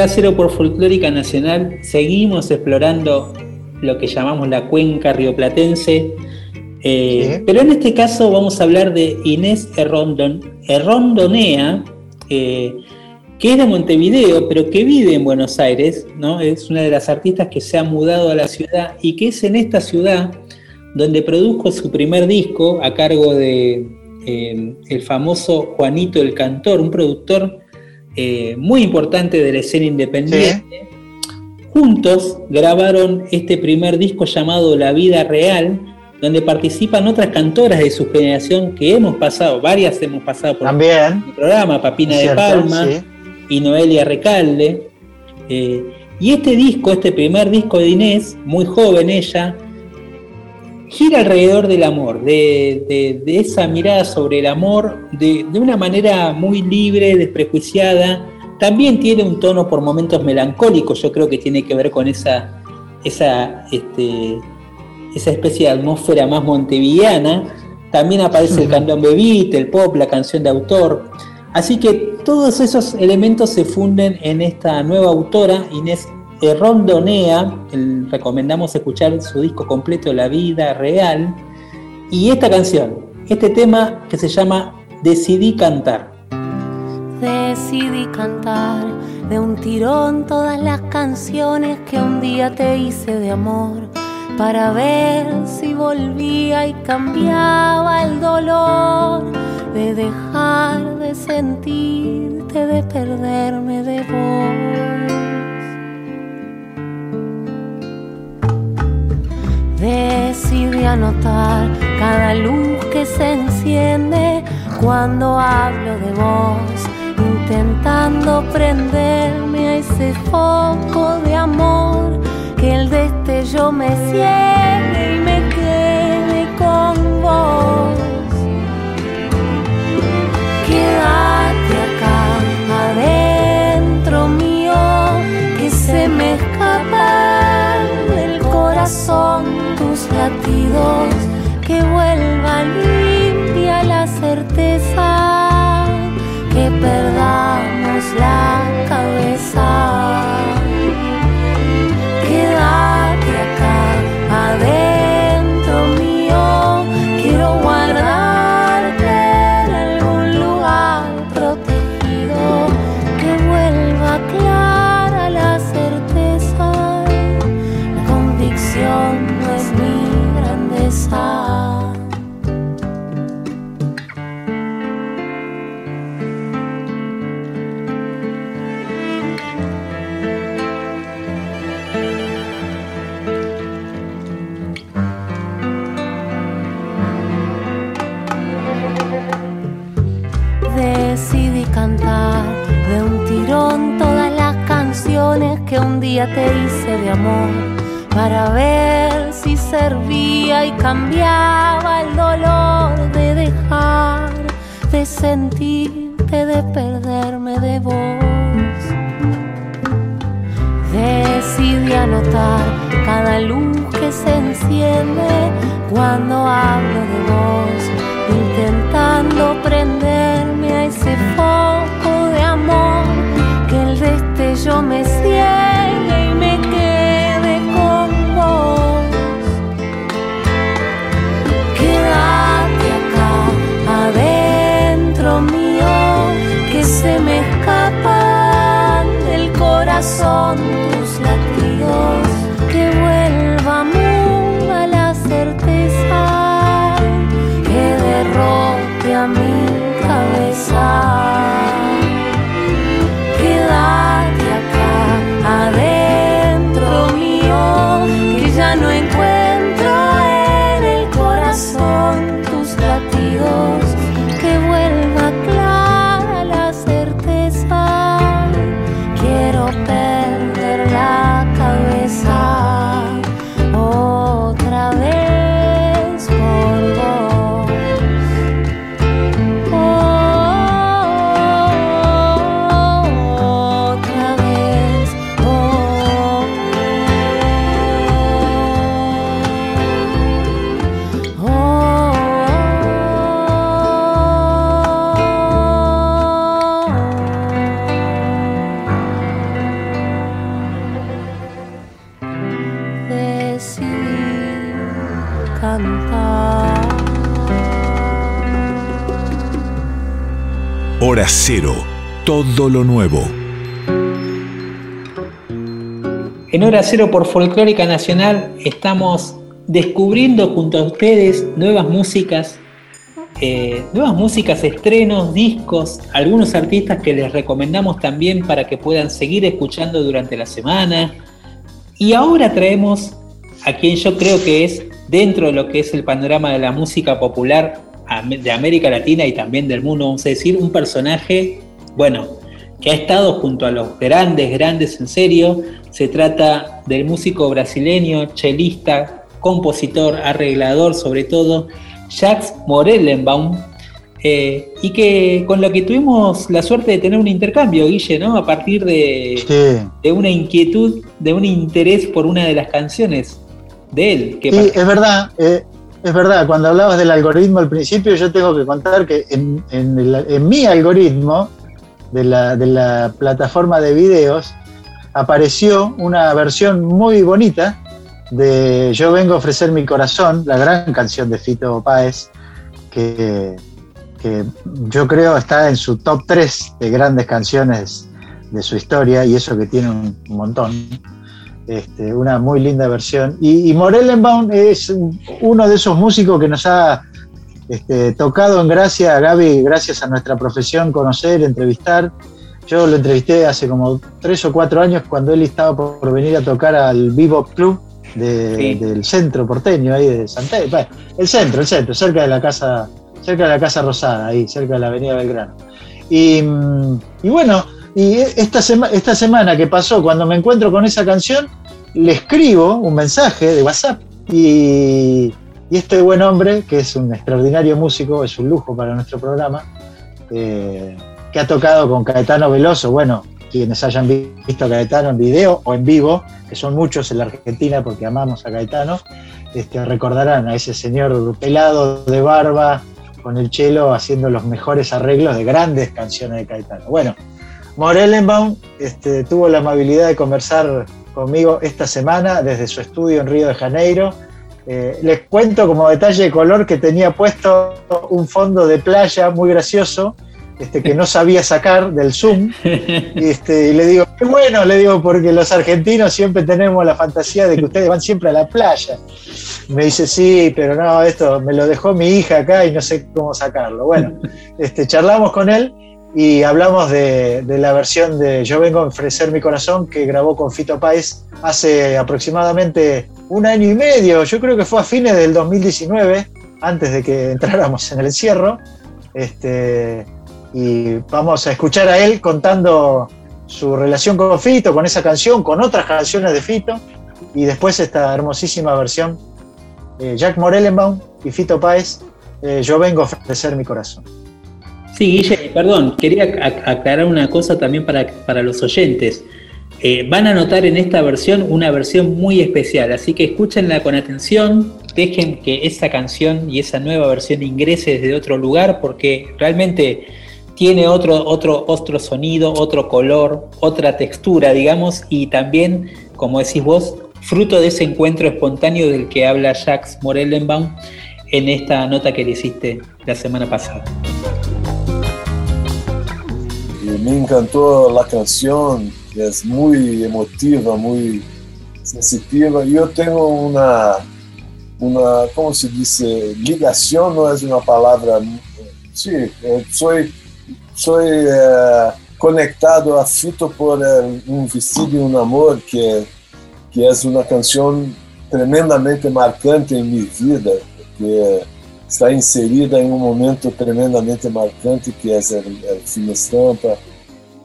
Hora Cero por Folclórica Nacional seguimos explorando lo que llamamos la cuenca rioplatense, eh, Sí. pero en este caso vamos a hablar de Inés Errondon, Errondonea, eh, que es de Montevideo, pero que vive en Buenos Aires, ¿no? Es una de las artistas que se ha mudado a la ciudad y que es en esta ciudad donde produjo su primer disco a cargo de eh, el famoso Juanito el Cantor, un productor eh, muy importante de la escena independiente. Juntos grabaron este primer disco llamado La Vida Real, donde participan otras cantoras de su generación que hemos pasado, varias hemos pasado por También. el programa, Papina de Cierto, Palma sí. y Noelia Recalde. Eh, y este disco, este primer disco de Inés, muy joven ella, gira alrededor del amor, de, de- de esa mirada sobre el amor, de, de una manera muy libre, desprejuiciada. También tiene un tono por momentos melancólico, yo creo que tiene que ver con esa, esa, este, esa especie de atmósfera más montevideana. También aparece el candombe beat, el pop, la canción de autor. Así que todos esos elementos se funden en esta nueva autora, Inés Rondonea. El- recomendamos escuchar su disco completo, La Vida Real. Y esta canción, este tema que se llama Decidí Cantar. Decidí cantar de un tirón todas las canciones que un día te hice de amor para ver si volvía y cambiaba el dolor de dejar de sentirte, de perderme de vos. Decidí anotar cada luz que se enciende cuando hablo de vos, intentando prenderme a ese foco de amor, que el destello me ciegue y me quede con vos. Te hice de amor para ver si servía y cambiaba el dolor de dejar de sentirte, de perderme de vos. Decidí anotar cada luz que se enciende cuando hablo de vos, intentando prenderme a ese foco de amor, que el destello me ciegue del corazón Cero, todo lo nuevo. En Hora Cero por Folclórica Nacional estamos descubriendo junto a ustedes nuevas músicas, eh, nuevas músicas, estrenos, discos, algunos artistas que les recomendamos también para que puedan seguir escuchando durante la semana. Y ahora traemos a quien yo creo que es dentro de lo que es el panorama de la música popular de América Latina y también del mundo, vamos a decir, un personaje, bueno, que ha estado junto a los grandes, grandes en serio. Se trata del músico brasileño, chelista, compositor, arreglador sobre todo, Jacques Morellenbaum, eh, y que con lo que tuvimos la suerte de tener un intercambio, Guille, ¿no? A partir de, de una inquietud, de un interés por una de las canciones de él. Que sí, es verdad, eh, es verdad, cuando hablabas del algoritmo al principio, yo tengo que contar que en, mi algoritmo de la, de la, plataforma de videos apareció una versión muy bonita de Yo vengo a ofrecer mi corazón, la gran canción de Fito Páez, que, que yo creo está en su top 3 de grandes canciones de su historia, y eso que tiene un montón. Este, una muy linda versión. Y, y Morellenbaum es uno de esos músicos que nos ha este, tocado en gracia, Gaby, gracias a nuestra profesión, conocer, entrevistar. Yo lo entrevisté hace como tres o cuatro años cuando él estaba por venir a tocar al Vivo Club del centro porteño, ahí de Santa el centro, el centro, cerca de la casa, cerca de la Casa Rosada, ahí, cerca de la Avenida Belgrano. Y, y bueno, y esta, esta semana que pasó, cuando me encuentro con esa canción, le escribo un mensaje de WhatsApp y, este buen hombre, que es un extraordinario músico, es un lujo para nuestro programa, eh, que ha tocado con Caetano Veloso, bueno, quienes hayan visto Caetano en video o en vivo, que son muchos en la Argentina porque amamos a Caetano, este, recordarán a ese señor pelado de barba con el chelo haciendo los mejores arreglos de grandes canciones de Caetano. Bueno, Morellenbaum este, tuvo la amabilidad de conversar conmigo esta semana desde su estudio en Río de Janeiro. Eh, les cuento como detalle de color que tenía puesto un fondo de playa muy gracioso este, que no sabía sacar del Zoom. Y, (laughs) este, y le digo, qué bueno, le digo, porque los argentinos siempre tenemos la fantasía de que ustedes van siempre a la playa. Me dice, sí, pero no, esto me lo dejó mi hija acá y no sé cómo sacarlo. Bueno, este, charlamos con él y hablamos de, la versión de Yo vengo a ofrecer mi corazón que grabó con Fito Páez hace aproximadamente un año y medio, yo creo que fue a fines del 2019, antes de que entráramos en el encierro. Este, y vamos a escuchar a él contando su relación con Fito, con esa canción, con otras canciones de Fito, y después esta hermosísima versión, Jack Morellenbaum y Fito Páez, eh, Yo vengo a ofrecer mi corazón. Sí, Guille, perdón, quería aclarar una cosa también para, para los oyentes. Eh, van a notar en esta versión una versión muy especial, así que escúchenla con atención, dejen que esa canción y esa nueva versión ingrese desde otro lugar porque realmente tiene otro, otro, otro sonido, otro color, otra textura, digamos, y también, como decís vos, fruto de ese encuentro espontáneo del que habla Jacques Morellenbaum en esta nota que le hiciste la semana pasada. Me encantó la canción, es muy emotiva, muy sensitiva. Y yo tengo una, una, ¿cómo se dice? Ligación no es una palabra. Sí, eh, soy, soy eh, conectado a Fito por eh, un vestido y un amor, que, que es una canción tremendamente marcante en mi vida, que está inserida em um momento tremendamente marcante que é o Fina Estampa.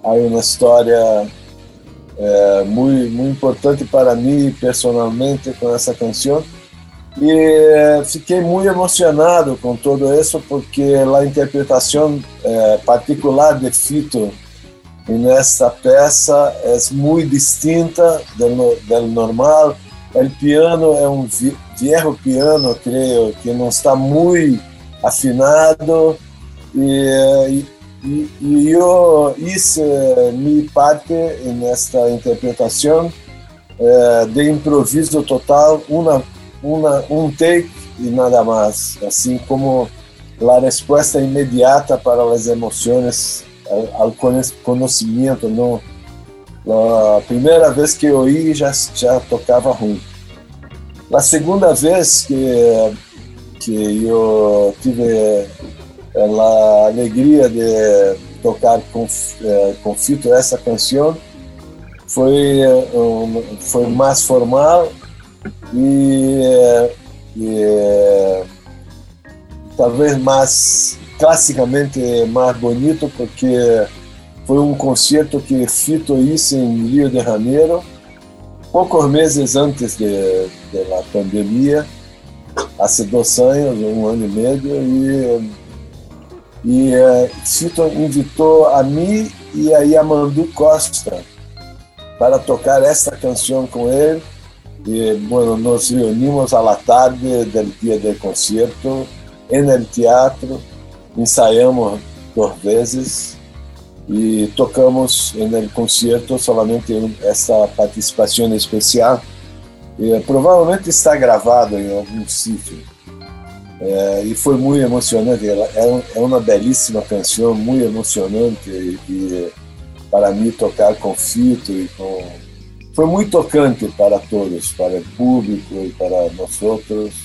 Há uma história é, muito, muito importante para mim personalmente com essa canção. E é, fiquei muito emocionado com tudo isso porque a interpretação é, particular de Fito nessa peça é muito distinta do, do normal. O piano é um viejo piano, creio, que não está muito afinado e, e eu hice minha parte nesta interpretação eh, de improviso total, uma, uma, um take e nada mais, assim como a resposta imediata para as emoções al, al cono- conocimiento, ¿no? La primera vez que oí ya, ya tocaba ruim. La segunda vez que, que yo tuve la alegría de tocar con, eh, con Fito essa canção foi, eh, um, foi mais formal e, eh, e eh, talvez mais classicamente mais bonito porque foi um concerto que Fito hizo em Rio de Janeiro poucos meses antes de, de la pandemia há dois anos, um ano e meio e e eh, Fito invitou a mim e a Yamandu Costa para tocar esta canção com ele. E, bueno, nos reunimos la tarde del dia del concierto en el teatro, ensaiamos duas vezes e tocamos en el concierto solamente essa participação especial. E, provavelmente está gravado em algum sítio. É, e foi muito emocionante. Ela é, é uma belíssima canção, muito emocionante. E, e para mim tocar com Fito e com foi muito tocante para todos, para o público e para nós outros.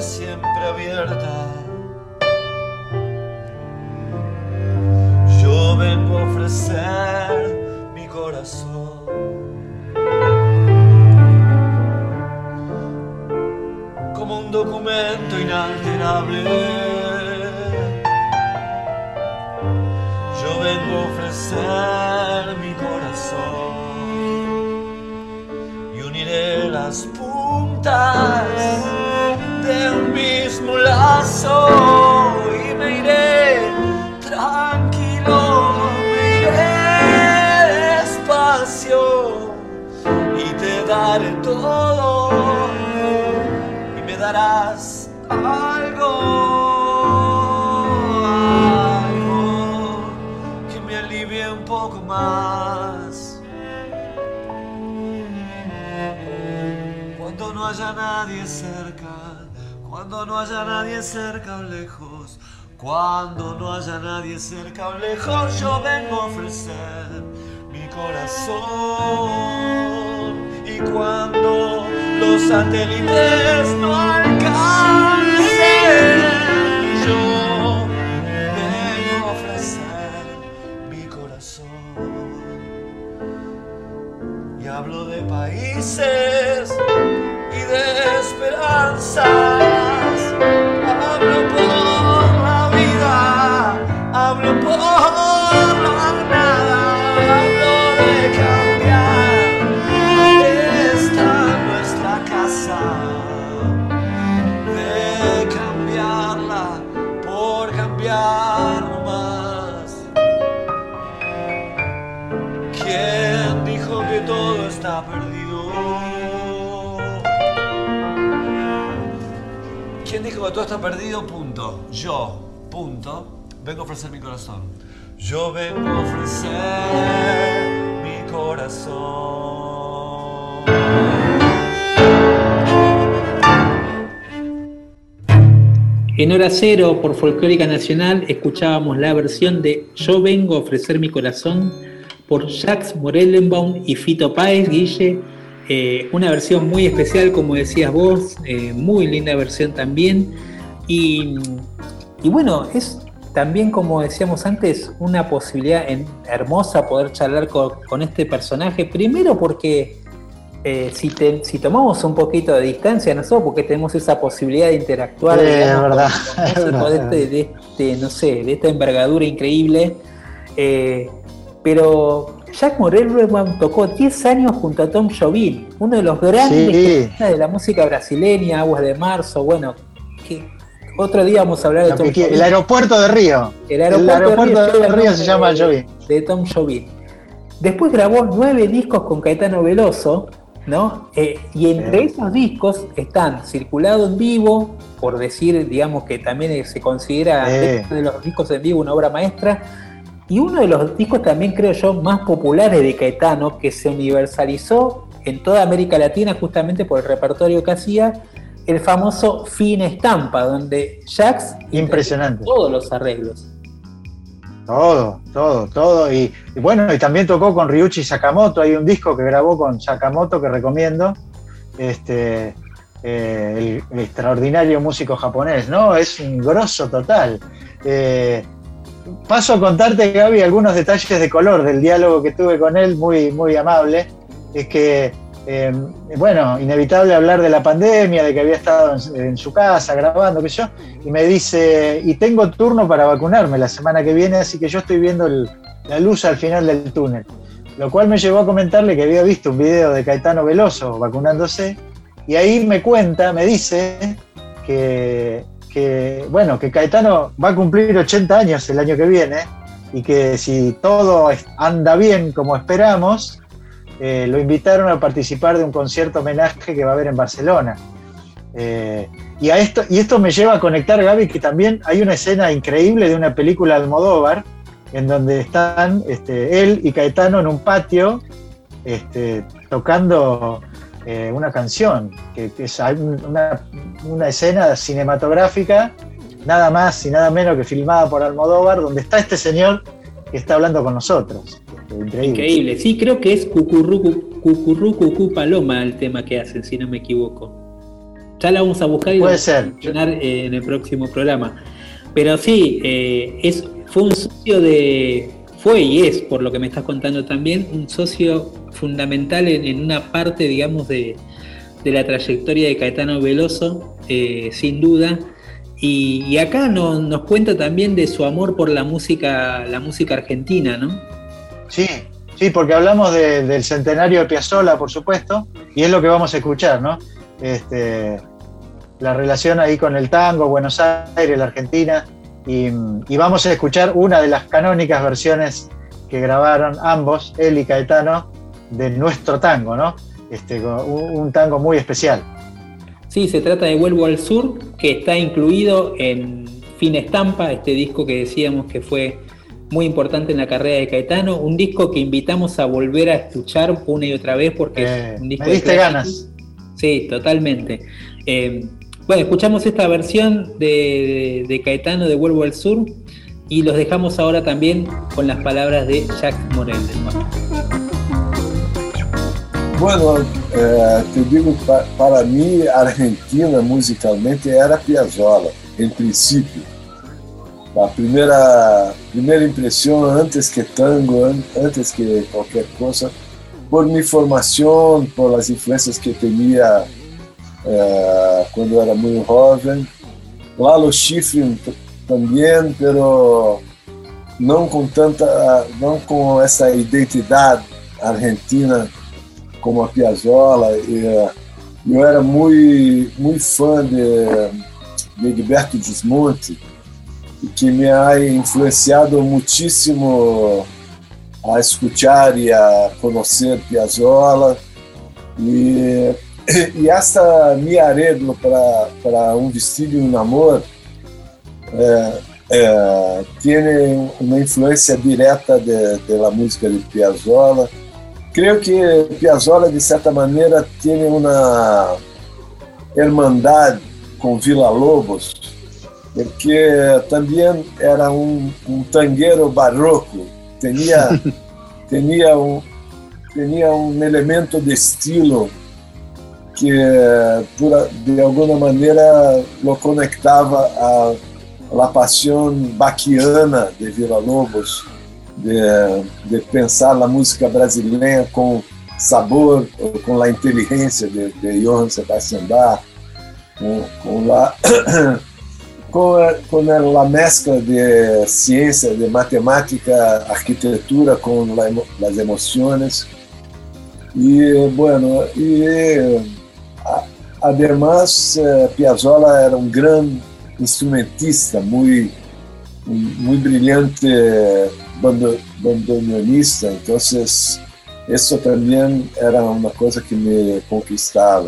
siempre abierta. Yo vengo a ofrecer mi corazón. Como un documento inalterable. Yo vengo a ofrecer mi corazón. Y uniré las puntas de un mismo lazo. Y me iré tranquilo, me iré despacio y te daré todo y me darás algo, algo que me alivie un poco más. Cuando no haya nadie cerca, cuando no haya nadie cerca o lejos, cuando no haya nadie cerca o lejos, yo vengo a ofrecer mi corazón. Y cuando los satélites no alcancen, yo vengo a ofrecer mi corazón. Y hablo de países y de esperanzas. Está perdido? Punto. Yo, punto. Vengo a ofrecer mi corazón. Yo vengo a ofrecer mi corazón. En hora cero, por Folclórica Nacional, escuchábamos la versión de Yo vengo a ofrecer mi corazón por Jacques Morellenbaum y Fito Páez, Guille. Eh, una versión muy especial, como decías vos, eh, muy linda versión también. Y, y bueno, es también, como decíamos antes, una posibilidad en- hermosa poder charlar con, con este personaje. Primero porque eh, si, te- si tomamos un poquito de distancia nosotros, porque tenemos esa posibilidad de interactuar Sí, es digamos, con- verdad, con es músicos verdad. de, este, de este, no sé, de esta envergadura increíble. Eh, pero Jack Morello tocó 10 años junto a Tom Jobim, uno de los grandes Sí. de la música brasileña, Aguas de Marzo, bueno, que otro día vamos a hablar de Tom Jobim. el aeropuerto de Río. El aeropuerto, El aeropuerto de Río, de Río lleva se llama Jobim. de, Tom Jobim. Después grabó nueve discos con Caetano Veloso, ¿no? Eh, y entre esos discos están Circulado en Vivo, por decir, digamos, que también se considera Sí. de los discos en vivo una obra maestra. Y uno de los discos también, creo yo, más populares de Caetano, que se universalizó en toda América Latina justamente por el repertorio que hacía, el famoso Fin Estampa, donde Jax Impresionante. todos los arreglos. Todo, todo, todo. Y, y bueno, y también tocó con Ryuichi Sakamoto. Hay un disco que grabó con Sakamoto que recomiendo. Este, eh, el, el extraordinario músico japonés, ¿no? Es un grosso total. Eh, paso a contarte, Gaby, algunos detalles de color del diálogo que tuve con él, muy, muy amable. Es que, eh, bueno, inevitable hablar de la pandemia, de que había estado en, su casa grabando, qué sé yo, y me dice, y tengo turno para vacunarme la semana que viene, así que yo estoy viendo la luz al final del túnel. Lo cual me llevó a comentarle que había visto un video de Caetano Veloso vacunándose, y ahí me cuenta, me dice que, que, bueno, que Caetano va a cumplir 80 años el año que viene, y que si todo anda bien como esperamos, eh, lo invitaron a participar de un concierto homenaje que va a haber en Barcelona. Eh, y, a esto, y esto me lleva a conectar, Gaby, que también hay una escena increíble de una película de Almodóvar, en donde están este, él y Caetano en un patio este, tocando eh, una canción, que, que es una, una escena cinematográfica, nada más y nada menos que filmada por Almodóvar, donde está este señor que está hablando con nosotros. Increíble. Increíble, sí, creo que es Cucurru, Cu- Cucurru Cucú Paloma el tema que hacen, si no me equivoco. Ya la vamos a buscar y Puede vamos a mencionar eh, en el próximo programa. Pero sí, eh, es, fue un socio de, fue y es, por lo que me estás contando también, un socio fundamental en, en una parte, digamos, de, de la trayectoria de Caetano Veloso, eh, sin duda. Y, y acá no- nos cuenta también de su amor por la música, la música argentina, ¿no? Sí, sí, porque hablamos de- del centenario de Piazzolla, por supuesto, y es lo que vamos a escuchar, ¿no? Este, la relación ahí con el tango, Buenos Aires, la Argentina, y, vamos a escuchar una de las canónicas versiones que grabaron ambos, él y Caetano, de nuestro tango, ¿no? Este, un, un tango muy especial. Sí, se trata de Vuelvo al Sur, que está incluido en Fin Estampa, este disco que decíamos que fue muy importante en la carrera de Caetano, un disco que invitamos a volver a escuchar una y otra vez porque Eh, es un disco me de diste ganas. Sí, totalmente. Eh, bueno, escuchamos esta versión de, de Caetano de Vuelvo al Sur y los dejamos ahora también con las palabras de Jack Morel. Bueno, eh, te digo, pa- para mí Argentina musicalmente era Piazzolla, en principio. La primera, primera impresión antes que tango, an- antes que cualquier cosa, por mi formación, por las influencias que tenía eh, cuando era muy joven. Lalo Schifrin t- también, pero não com tanta, não com essa identidade argentina como a Piazzolla. E, eh, eu era muito, muito fã de, de Gilberto Gismonti, e que me ha influenciado muitíssimo a escuchar e a conhecer Piazzolla. E, e essa minha arreglo para, um vestido e um namoro é, é, tem uma influência direta la música de Piazzolla. Creio que Piazzolla, de certa maneira, tem uma hermandade com Vila Lobos, porque también era un, un tanguero barroco, tenía, (laughs) tenía, un, tenía un elemento de estilo que por- de alguna manera lo conectaba a la pasión baquiana de Vila Lobos, de, de pensar la música brasileña con sabor, o con la inteligencia de, de Johann Sebastian Bach, con, con la, con, con la mezcla de ciencia, de matemática, arquitectura con la emo- las emociones. Y bueno, y a- además eh, Piazzolla era un gran instrumentista, muy, muy brillante bando- bandoneonista, entonces eso también era una cosa que me conquistaba.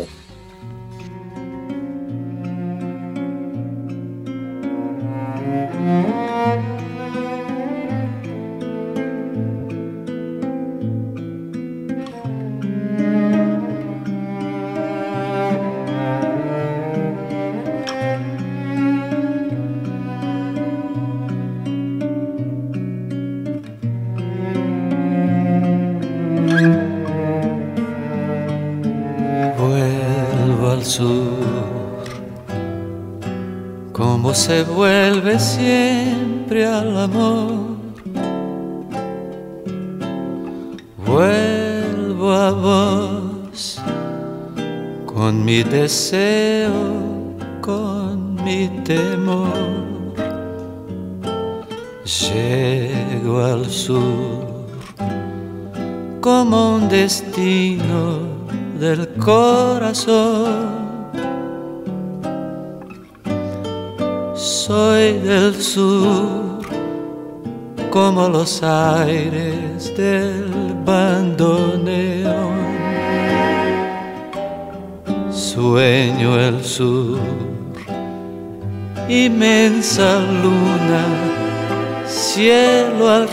Se vuelve siempre al amor. Vuelvo a vos con mi deseo, con mi temor. Llego al sur como un destino del corazón.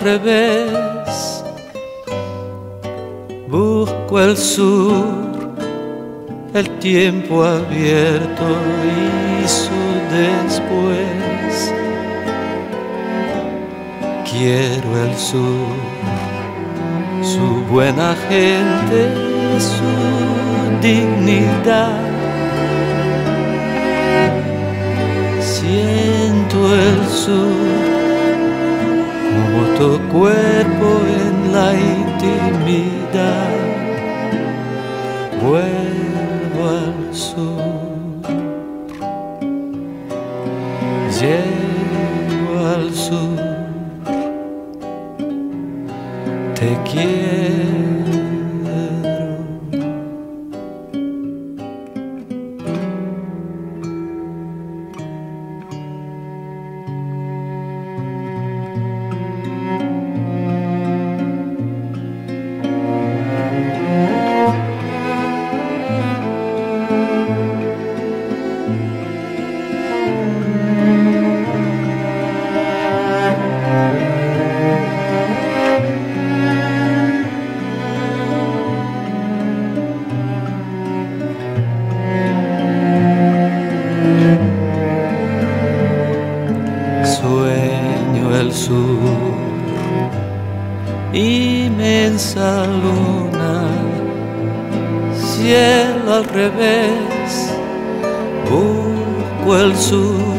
Revés. Busco el sur, el tiempo abierto y su después. Quiero el sur, su buena gente, su dignidad. Siento el sur tu cuerpo en la intimidad. Vuelvo al sur, al revés, busco el sur,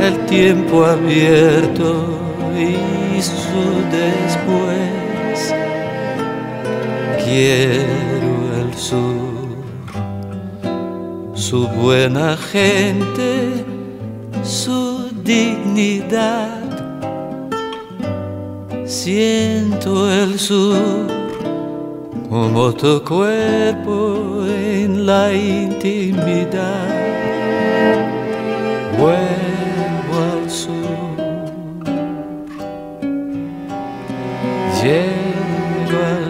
el tiempo abierto y su después. Quiero el sur, su buena gente su dignidad. Siento el sur como tu cuerpo en la intimidad. Llego al.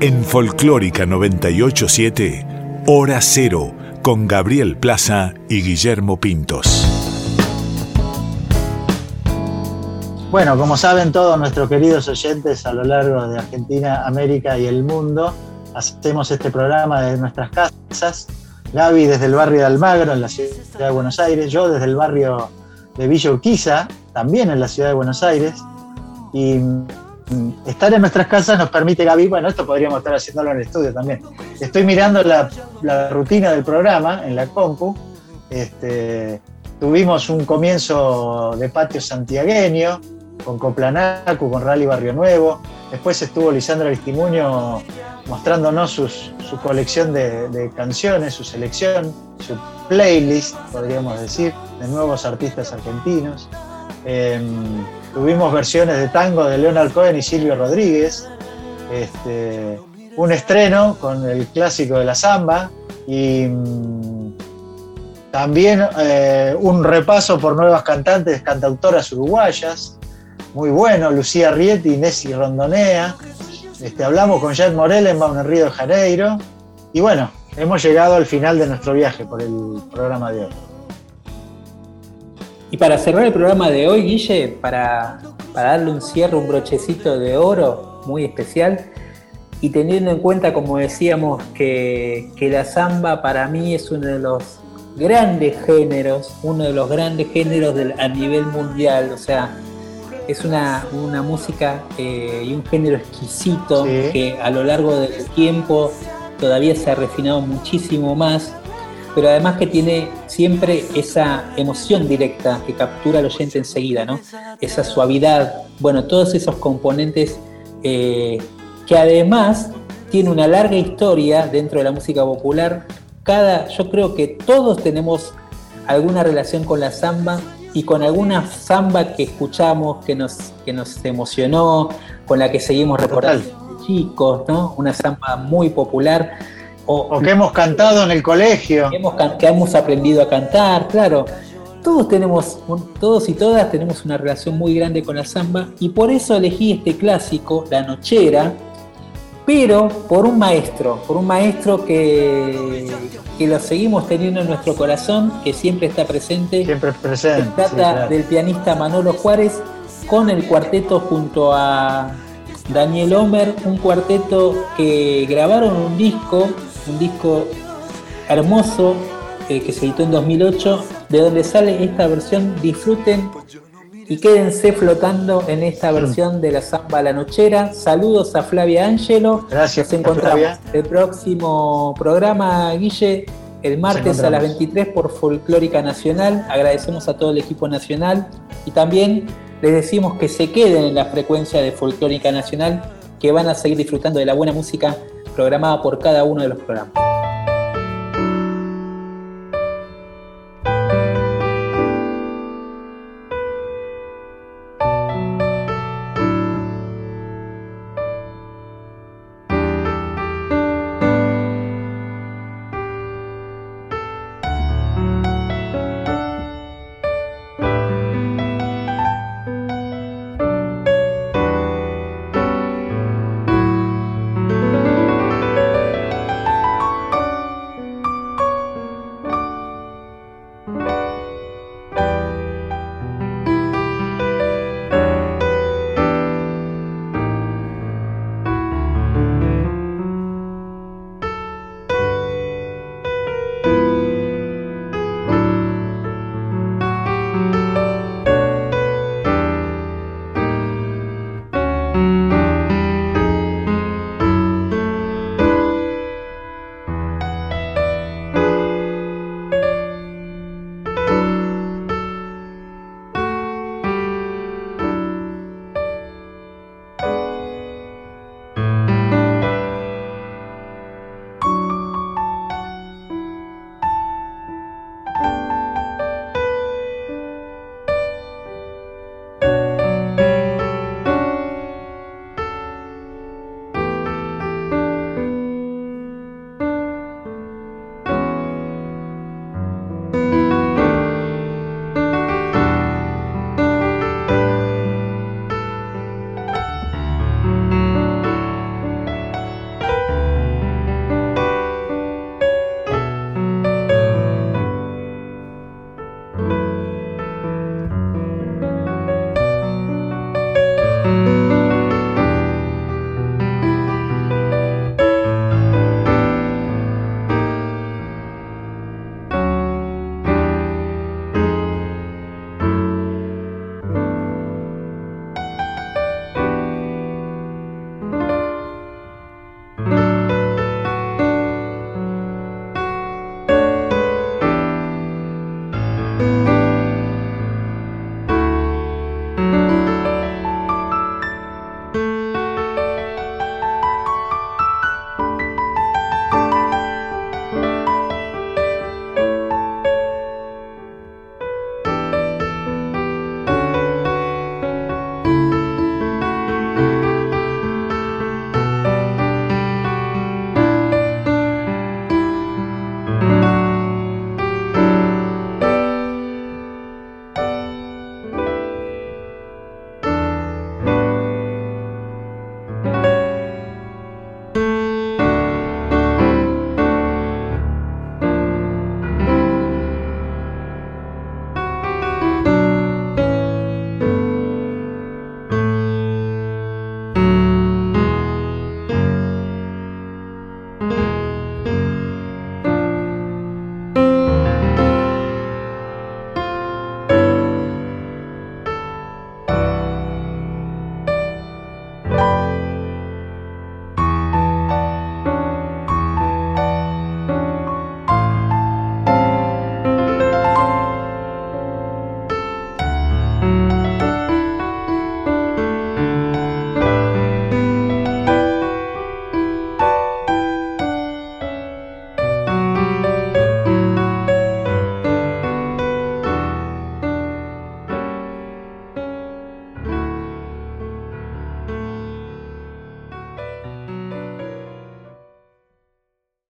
En Folclórica 987, Hora Cero, con Gabriel Plaza y Guillermo Pintos. Bueno, como saben todos nuestros queridos oyentes a lo largo de Argentina, América y el mundo, hacemos este programa desde nuestras casas. Gaby desde el barrio de Almagro, en la ciudad de Buenos Aires, yo desde el barrio de Villa Urquiza, también en la ciudad de Buenos Aires. Y estar en nuestras casas nos permite, Gaby, bueno, esto podríamos estar haciéndolo en el estudio también. Estoy mirando la, rutina del programa en la compu. Este, tuvimos un comienzo de patio santiagueño, con Coplanacu, con Rally Barrio Nuevo. Después estuvo Lisandro Aristimuño mostrándonos su colección de, de canciones, su selección, su playlist, podríamos decir, de nuevos artistas argentinos. Em, tuvimos versiones de tango de Leonard Cohen y Silvio Rodríguez. Este, un estreno con el clásico de la samba y mm, también eh, un repaso por nuevas cantantes, cantautoras uruguayas. Muy bueno, Lucía Rieti, Nessie Rondonea. Este, hablamos con Jet Morelenbaum en Río de Janeiro. Y bueno, hemos llegado al final de nuestro viaje por el programa de hoy. Y para cerrar el programa de hoy, Guille, para, para darle un cierre, un brochecito de oro muy especial, y teniendo en cuenta, como decíamos, que, que la samba para mí es uno de los grandes géneros, uno de los grandes géneros del- a nivel mundial, o sea, es una, una música eh, y un género exquisito Sí. que a lo largo del tiempo todavía se ha refinado muchísimo más, pero además que tiene siempre esa emoción directa que captura al oyente enseguida, ¿no? Esa suavidad, bueno, todos esos componentes eh, que además tiene una larga historia dentro de la música popular. Cada, yo creo que todos tenemos alguna relación con la samba y con alguna samba que escuchamos, que nos, que nos emocionó, con la que seguimos recordando chicos, ¿no? Una samba muy popular. O, O que hemos cantado en el colegio. que hemos, can- que hemos aprendido a cantar, claro. Todos tenemos, todos y todas tenemos una relación muy grande con la samba y por eso elegí este clásico, La Nochera, pero por un maestro, por un maestro que, que lo seguimos teniendo en nuestro corazón, que siempre está presente. Siempre presente. Se trata sí, claro. del pianista Manolo Juárez con el cuarteto junto a Daniel Homer, un cuarteto que grabaron un disco, un disco hermoso eh, que se editó en 2008, de donde sale esta versión. Disfruten y quédense flotando en esta versión de la samba La Nochera. Saludos a Flavia Ángelo. Gracias, Nos encontramos Flavia. el próximo programa, Guille, el martes a las encontramos. 23 por Folclórica Nacional. Agradecemos a todo el equipo nacional y también les decimos que se queden en la frecuencia de Folclórica Nacional, que van a seguir disfrutando de la buena música programada por cada uno de los programas.